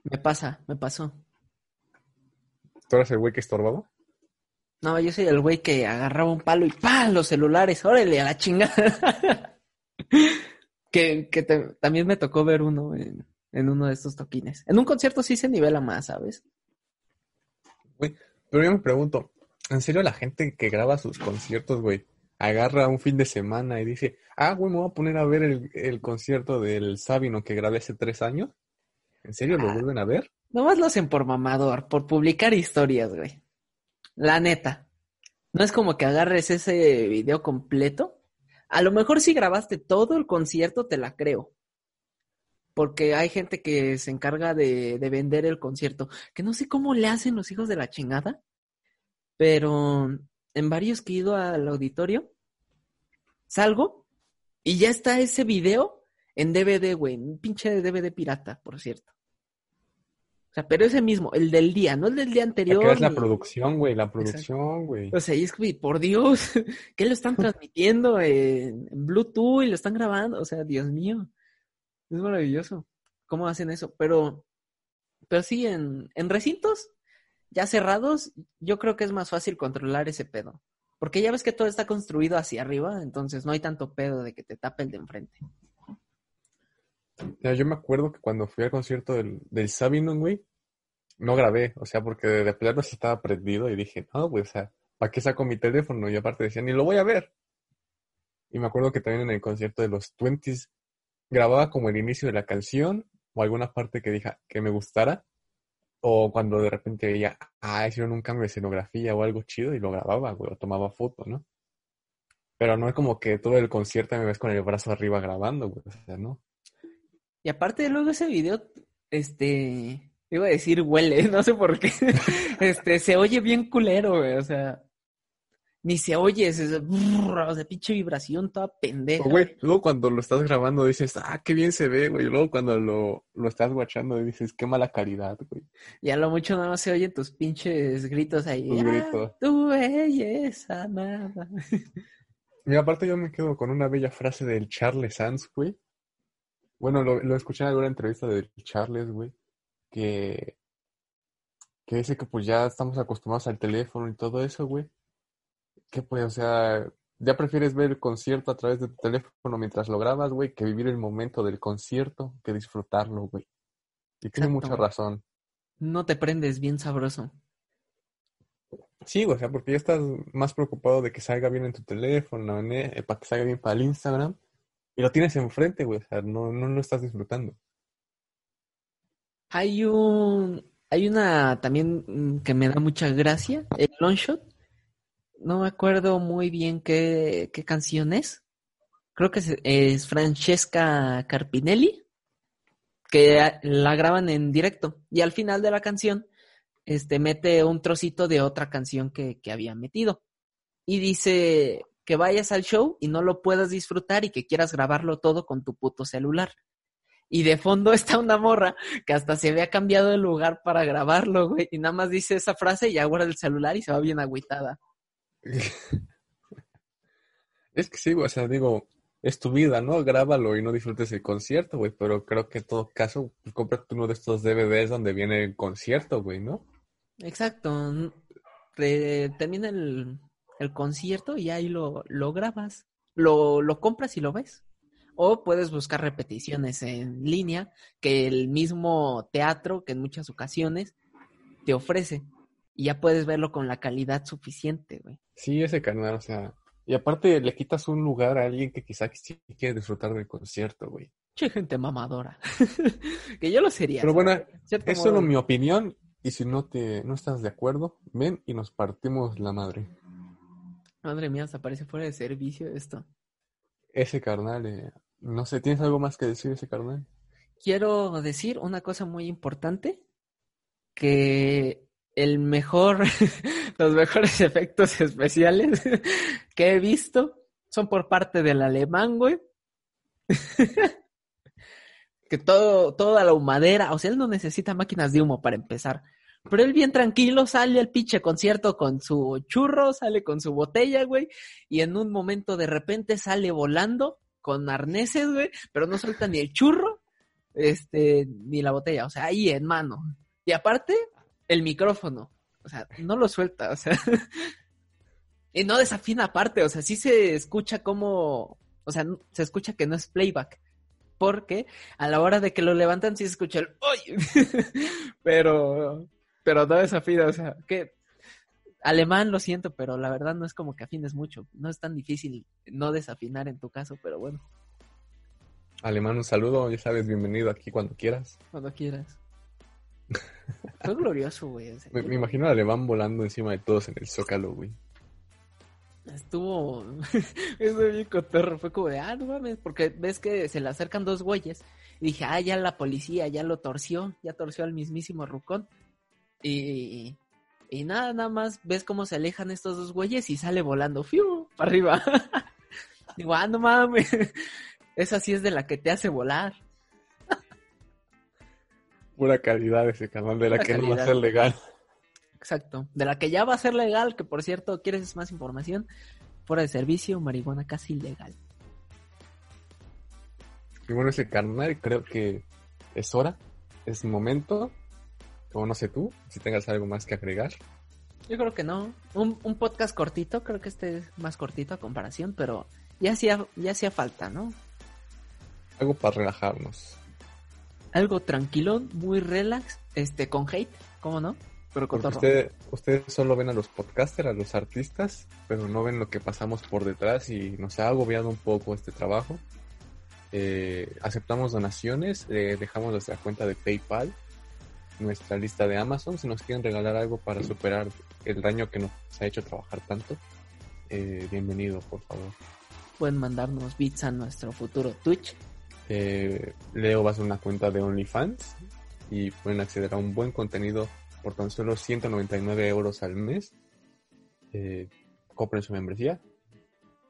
Me pasa, me pasó. ¿Tú eres el güey que estorbaba? No, yo soy el güey que agarraba un palo y ¡pam! Los celulares, órale, a la chingada. [laughs] que que también me tocó ver uno en, en, uno de estos toquines. En un concierto sí se nivela más, ¿sabes? Güey, pero yo me pregunto, En serio, la gente que graba sus conciertos, güey, agarra un fin de semana y dice, ah, güey, me voy a poner a ver el, el concierto del Sabino que grabé hace tres años. ¿En serio lo Ah. vuelven a ver? Nomás lo hacen por mamador, por publicar historias, güey. La neta. No es como que agarres ese video completo. A lo mejor si grabaste todo el concierto, te la creo. Porque hay gente que se encarga de, de vender el concierto. Que no sé cómo le hacen los hijos de la chingada. Pero en varios que he ido al auditorio, salgo y ya está ese video en DVD, güey. Un pinche DVD pirata, por cierto. Sea, pero ese mismo, el del día, no el del día anterior. Que es la producción, güey, la producción, güey. O sea, y es que, por Dios, [laughs] ¿qué lo están transmitiendo en, en Bluetooth y lo están grabando? O sea, Dios mío, es maravilloso. ¿Cómo hacen eso? Pero, pero sí, en, en recintos ya cerrados, yo creo que es más fácil controlar ese pedo. Porque ya ves que todo está construido hacia arriba, entonces no hay tanto pedo de que te tape el de enfrente. Yo me acuerdo que cuando fui al concierto del, del Sabino, güey, no grabé, o sea, porque de plano se estaba prendido y dije, no, güey, o sea, ¿para qué saco mi teléfono? Y aparte decía, ni lo voy a ver. Y me acuerdo que también en el concierto de los Twenties grababa como el inicio de la canción o alguna parte que dije que me gustara. O cuando de repente veía, ah, hicieron un cambio de escenografía o algo chido y lo grababa, güey, o tomaba foto, ¿no? Pero no es como que todo el concierto me ves con el brazo arriba grabando, güey, o sea, ¿no? Y aparte luego ese video, este, iba a decir huele, [laughs] no sé por qué, [laughs] este, se oye bien culero, güey, o sea, ni se oye, es, es brrr, o sea, pinche vibración toda pendeja. O, Güey, luego cuando lo estás grabando dices, ah, qué bien se ve, güey. Y luego cuando lo, lo estás guachando dices, qué mala calidad, güey. Y a lo mucho nada más se oyen tus pinches gritos ahí. Tus "Ah, gritos. tu belleza, nada. [laughs] Y aparte yo me quedo con una bella frase del Charles Sands, güey. Bueno, lo, lo escuché en alguna entrevista del Charles, güey, que, que dice que pues ya estamos acostumbrados al teléfono y todo eso, güey. Que pues, o sea, ya prefieres ver el concierto a través de tu teléfono mientras lo grabas, güey, que vivir el momento del concierto, que disfrutarlo, güey. Y tiene mucha güey. razón. No te prendes bien sabroso. Sí, o sea, porque ya estás más preocupado de que salga bien en tu teléfono, ¿eh? para que salga bien para el Instagram, y lo tienes enfrente, güey, o sea, no, no lo estás disfrutando. Hay un, hay una también mm, que me da mucha gracia, el Longshot. No me acuerdo muy bien qué, qué canción es. Creo que es, es Francesca Carpinelli, que la graban en directo. Y al final de la canción, este, mete un trocito de otra canción que había metido. Y dice que vayas al show y no lo puedas disfrutar y que quieras grabarlo todo con tu puto celular. Y de fondo [laughs] está una morra que hasta se había cambiado de lugar para grabarlo, güey. Y nada más dice esa frase y ya guarda el celular y se va bien agüitada. [laughs] Es que sí, güey, o sea, digo, es tu vida, ¿no? Grábalo y no disfrutes el concierto, güey, pero creo que en todo caso, pues, cómprate uno de estos DVDs donde viene el concierto, güey, ¿no? Exacto. termina el, el concierto y ahí lo, lo grabas. Lo, lo compras y lo ves. O puedes buscar repeticiones en línea que el mismo teatro, que en muchas ocasiones te ofrece. Y ya puedes verlo con la calidad suficiente, güey. Sí, ese canal, o sea, y aparte le quitas un lugar a alguien que quizá sí quiere disfrutar del concierto, güey. Che, gente mamadora. [laughs] que yo lo sería. Pero bueno, Es solo modo. mi opinión y si no te no estás de acuerdo, ven y nos partimos la madre. Madre mía, hasta parece fuera de servicio esto. Ese carnal, eh, no sé, ¿tienes algo más que decir ese carnal? Quiero decir una cosa muy importante, que el mejor, [laughs] los mejores efectos especiales [laughs] que he visto son por parte del alemán, güey. [laughs] que todo, toda la humadera, o sea, él no necesita máquinas de humo para empezar. Pero él bien tranquilo sale al pinche concierto con su churro, sale con su botella, güey, y en un momento de repente sale volando con arneses, güey, pero no suelta ni el churro, este, ni la botella, o sea, ahí en mano. Y aparte, el micrófono, o sea, no lo suelta, o sea, [laughs] y no desafina aparte, o sea, sí se escucha como, o sea, se escucha que no es playback, porque a la hora de que lo levantan sí se escucha el ¡Ay! [laughs] pero, pero no desafina, o sea, que alemán, lo siento, pero la verdad no es como que afines mucho. No es tan difícil no desafinar en tu caso, pero bueno. Alemán, un saludo, ya sabes, bienvenido aquí cuando quieras. Cuando quieras. [laughs] Fue glorioso, güey. Me, me imagino al alemán volando encima de todos en el zócalo, güey. Estuvo. [laughs] Estuvo bien cotorro. Fue como de, ah, no mames. Porque ves que se le acercan dos güeyes. Y dije, ah, ya la policía ya lo torció. Ya torció al mismísimo Rucón. Y. Y nada, nada más ves cómo se alejan estos dos güeyes y sale volando. ¡Fiu! Para arriba. [laughs] Digo, ah, no mames. [laughs] Esa sí es de la que te hace volar. Pura calidad ese canal, de la que no va a ser legal. Exacto. De la que ya va a ser legal, que por cierto, ¿quieres más información? Fuera de servicio, marihuana casi ilegal. Y bueno, ese carnal creo que es hora, es momento. O no sé tú, si tengas algo más que agregar. Yo creo que no. Un, un podcast cortito, creo que este es más cortito a comparación, pero ya hacía, ya hacía falta, ¿no? Algo para relajarnos. Algo tranquilo, muy relax, este, con hate, ¿cómo no? Pero usted, ustedes solo ven a los podcasters, a los artistas, pero no ven lo que pasamos por detrás y nos ha agobiado un poco este trabajo. Eh, aceptamos donaciones, eh, dejamos nuestra cuenta de PayPal, nuestra lista de Amazon, si nos quieren regalar algo para superar el daño que nos ha hecho trabajar tanto, eh, bienvenido, por favor. Pueden mandarnos bits a nuestro futuro Twitch. Leo va a hacer una cuenta de OnlyFans y pueden acceder a un buen contenido por tan solo 199 euros al mes. Eh, compren su membresía.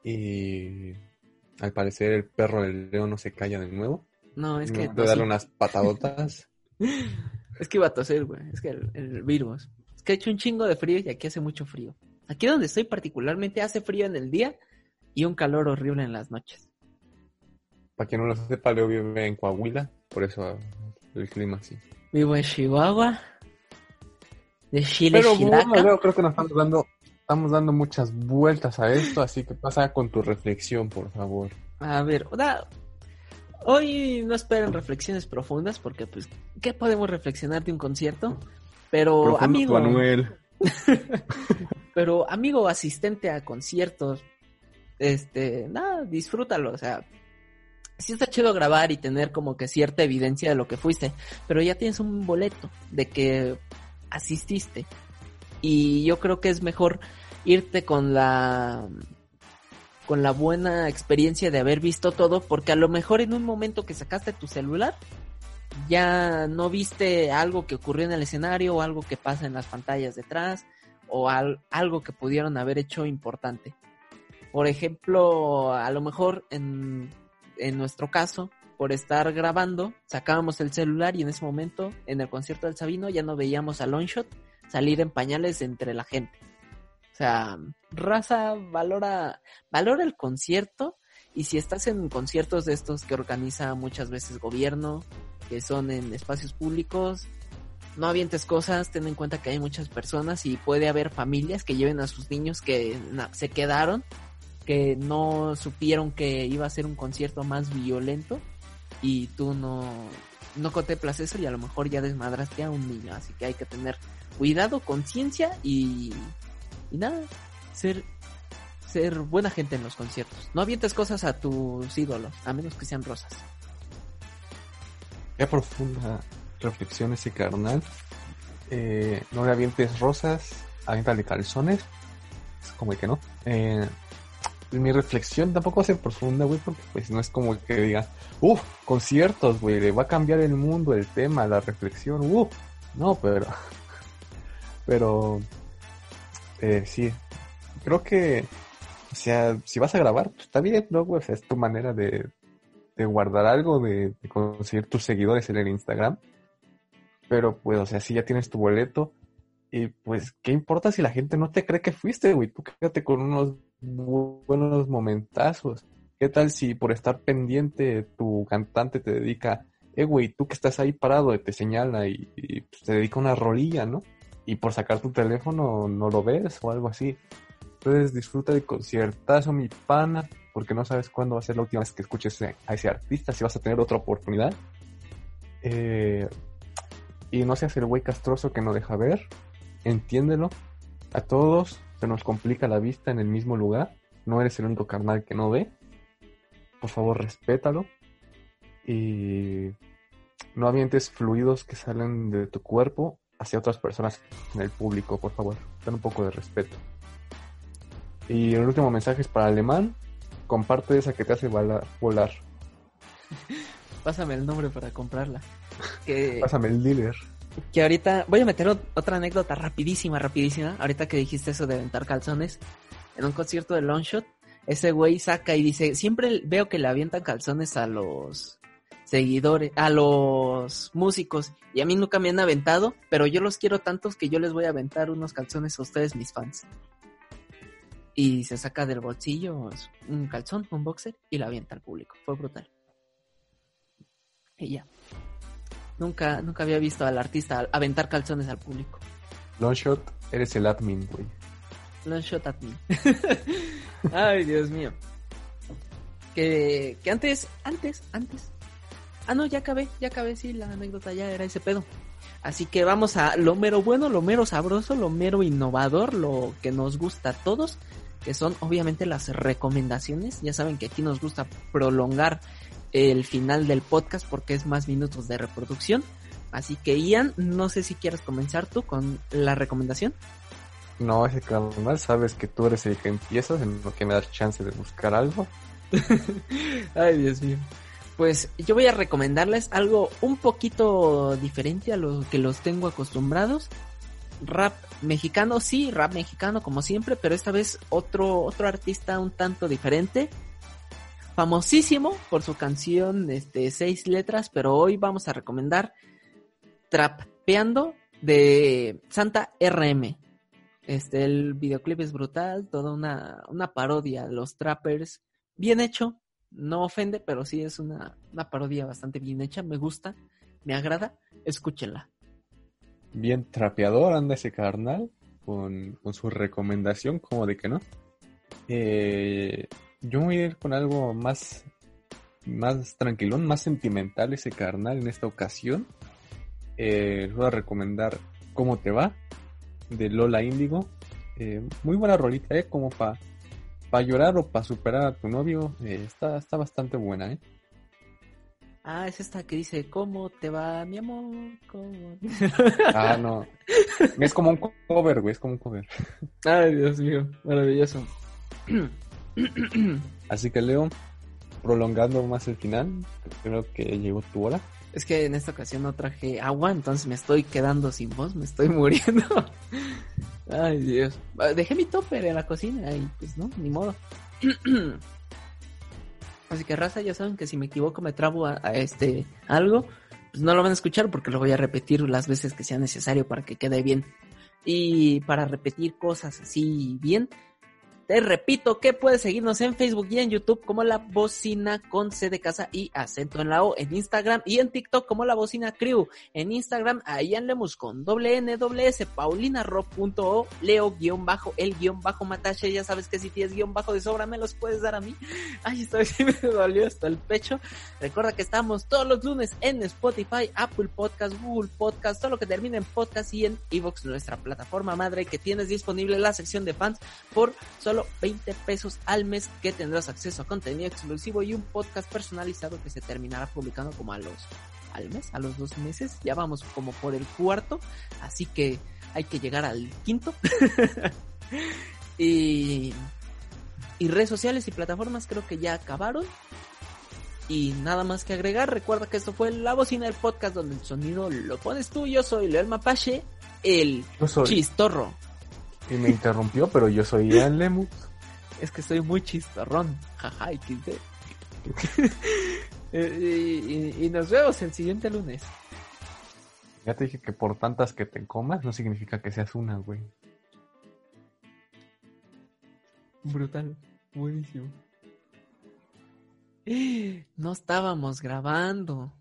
Y al parecer el perro del león no se calla de nuevo. No, es que... No darle unas patadotas. [laughs] es que iba a toser, güey. Es que el, virus. Es que ha hecho un chingo de frío y aquí hace mucho frío. Aquí donde estoy particularmente hace frío en el día y un calor horrible en las noches. Para quien no lo sepa, Leo vive en Coahuila, por eso el clima así. Vivo en Chihuahua. De Chile, Pero bueno, creo que nos estamos dando, estamos dando muchas vueltas a esto, así que pasa con tu reflexión, por favor. A ver, hoy no esperen reflexiones profundas, porque pues, ¿qué podemos reflexionar de un concierto? Pero amigo... Manuel. [laughs] pero amigo asistente a conciertos, este, nada, disfrútalo, o sea, sí está chido grabar y tener como que cierta evidencia de lo que fuiste, pero ya tienes un boleto de que asististe. Y yo creo que es mejor irte con la con la buena experiencia de haber visto todo, porque a lo mejor en un momento que sacaste tu celular, ya no viste algo que ocurrió en el escenario o algo que pasa en las pantallas detrás o algo que pudieron haber hecho importante. Por ejemplo, a lo mejor en en nuestro caso, por estar grabando, sacábamos el celular y en ese momento, en el concierto del Sabino, ya no veíamos a Longshot salir en pañales entre la gente. O sea, raza valora, valora el concierto y si estás en conciertos de estos que organiza muchas veces gobierno, que son en espacios públicos, no avientes cosas, ten en cuenta que hay muchas personas y puede haber familias que lleven a sus niños que se quedaron que no supieron que iba a ser un concierto más violento y tú no, no contemplas eso y a lo mejor ya desmadraste a un niño. Así que hay que tener cuidado, conciencia y, y nada, ser, ser buena gente en los conciertos. No avientes cosas a tus ídolos, a menos que sean rosas. Qué profunda reflexión ese carnal. Eh, no le avientes rosas, aviéntale calzones. Es como que no. Eh, mi reflexión tampoco va a ser profunda, güey, porque pues no es como que diga, uff, conciertos, güey, le va a cambiar el mundo, el tema, la reflexión, uff, no, pero, [laughs] pero, eh, sí, creo que, o sea, si vas a grabar, pues está bien, ¿no? O sea, es tu manera de, de guardar algo, de, conseguir tus seguidores en el Instagram, pero pues, o sea, si ya tienes tu boleto, y pues, ¿qué importa si la gente no te cree que fuiste, güey? Tú quédate con unos buenos momentazos. ¿Qué tal si por estar pendiente tu cantante te dedica, eh, güey, tú que estás ahí parado, te señala y, pues, te dedica una rolilla, ¿no? Y por sacar tu teléfono no lo ves o algo así. Entonces disfruta de conciertazo, mi pana, porque no sabes cuándo va a ser la última vez que escuches a ese artista, si vas a tener otra oportunidad. Eh, y no seas el güey castroso que no deja ver, entiéndelo, A todos se nos complica la vista en el mismo lugar. No eres el único carnal que no ve. Por favor, respétalo. Y no avientes fluidos que salen de tu cuerpo hacia otras personas en el público, por favor. Ten un poco de respeto. Y el último mensaje es para Alemán. Comparte esa que te hace volar. [laughs] Pásame el nombre para comprarla. [laughs] Pásame el dealer. Que ahorita voy a meter otra anécdota rapidísima, rapidísima. Ahorita que dijiste eso de aventar calzones. En un concierto de Longshot, ese güey saca y dice, siempre veo que le avientan calzones a los seguidores, a los músicos. Y a mí nunca me han aventado, pero yo los quiero tantos que yo les voy a aventar unos calzones a ustedes, mis fans. Y se saca del bolsillo un calzón, un boxer, y lo avienta al público. Fue brutal. Y ya. Nunca, nunca había visto al artista aventar calzones al público. Longshot, eres el admin, güey. Longshot admin. [laughs] Ay, Dios mío. Que, que antes, antes, antes. Ah, no, ya acabé, ya acabé, sí, la anécdota ya era ese pedo. Así que vamos a lo mero bueno, lo mero sabroso, lo mero innovador, lo que nos gusta a todos, que son obviamente las recomendaciones. Ya saben que aquí nos gusta prolongar el final del podcast porque es más minutos de reproducción. Así que Ian, no sé si quieres comenzar tú con la recomendación. No, ese canal sabes que tú eres el que empiezas, en lo que me das chance de buscar algo. [laughs] Ay, Dios mío. Pues yo voy a recomendarles algo un poquito diferente a lo que los tengo acostumbrados. Rap mexicano, sí, rap mexicano como siempre, pero esta vez otro, otro artista un tanto diferente famosísimo por su canción este, Seis Letras, pero hoy vamos a recomendar Trapeando de Santa RM. Este, el videoclip es brutal, toda una, una parodia, los trappers, bien hecho, no ofende, pero sí es una, una parodia bastante bien hecha, me gusta, me agrada, escúchenla. Bien trapeador anda ese carnal con, con su recomendación, como de que no. Eh, yo voy a ir con algo más, más tranquilón, más sentimental ese carnal en esta ocasión. Eh, les voy a recomendar ¿Cómo te va? de Lola Índigo. Eh, muy buena rolita, ¿eh? Como para pa llorar o para superar a tu novio. Eh, está, está bastante buena, ¿eh? Ah, es esta que dice, ¿cómo te va, mi amor? [laughs] ah, no. Es como un cover, güey, es como un cover. Ay, Dios mío, maravilloso. Así que Leo, prolongando más el final, creo que llegó tu hora. Es que en esta ocasión no traje agua, entonces me estoy quedando sin voz, me estoy [laughs] muriendo. Ay, Dios. Dejé mi topper en la cocina y pues no, ni modo. [clears throat] Así que raza, ya saben que si me equivoco me trabo a, a, este algo, pues no lo van a escuchar porque lo voy a repetir las veces que sea necesario para que quede bien. Y para repetir cosas así bien, te repito que puedes seguirnos en Facebook y en YouTube como La Bocina con C de casa y acento en la O, en Instagram y en TikTok como La Bocina Crew. En Instagram a Ian Lemus con doble N, doble S, Leo guion bajo, el guion bajo Matache. Ya sabes que si tienes guion bajo de sobra me los puedes dar a mí. Ay, [laughs] sí me dolió hasta el pecho. Recuerda que estamos todos los lunes en Spotify, Apple Podcast, Google Podcast, todo lo que termine en podcast y en Evox, nuestra plataforma madre que tienes disponible la sección de fans por solo 20 pesos al mes que tendrás acceso a contenido exclusivo y un podcast personalizado que se terminará publicando como a los al mes, a los dos meses. Ya vamos como por el cuarto, así que hay que llegar al quinto. [laughs] y, y redes sociales y plataformas creo que ya acabaron. Y nada más que agregar, recuerda que esto fue La Bocina del Podcast donde el sonido lo pones tú. Yo soy Leo Mapache, el chistorro. Y me interrumpió, pero yo soy Ian Lemus. [laughs] Es que soy muy chistorrón. Jaja, [laughs] y, y, y nos vemos el siguiente lunes. Ya te dije que por tantas que te comas no significa que seas una, güey. Brutal. Buenísimo. [gasps] No estábamos grabando.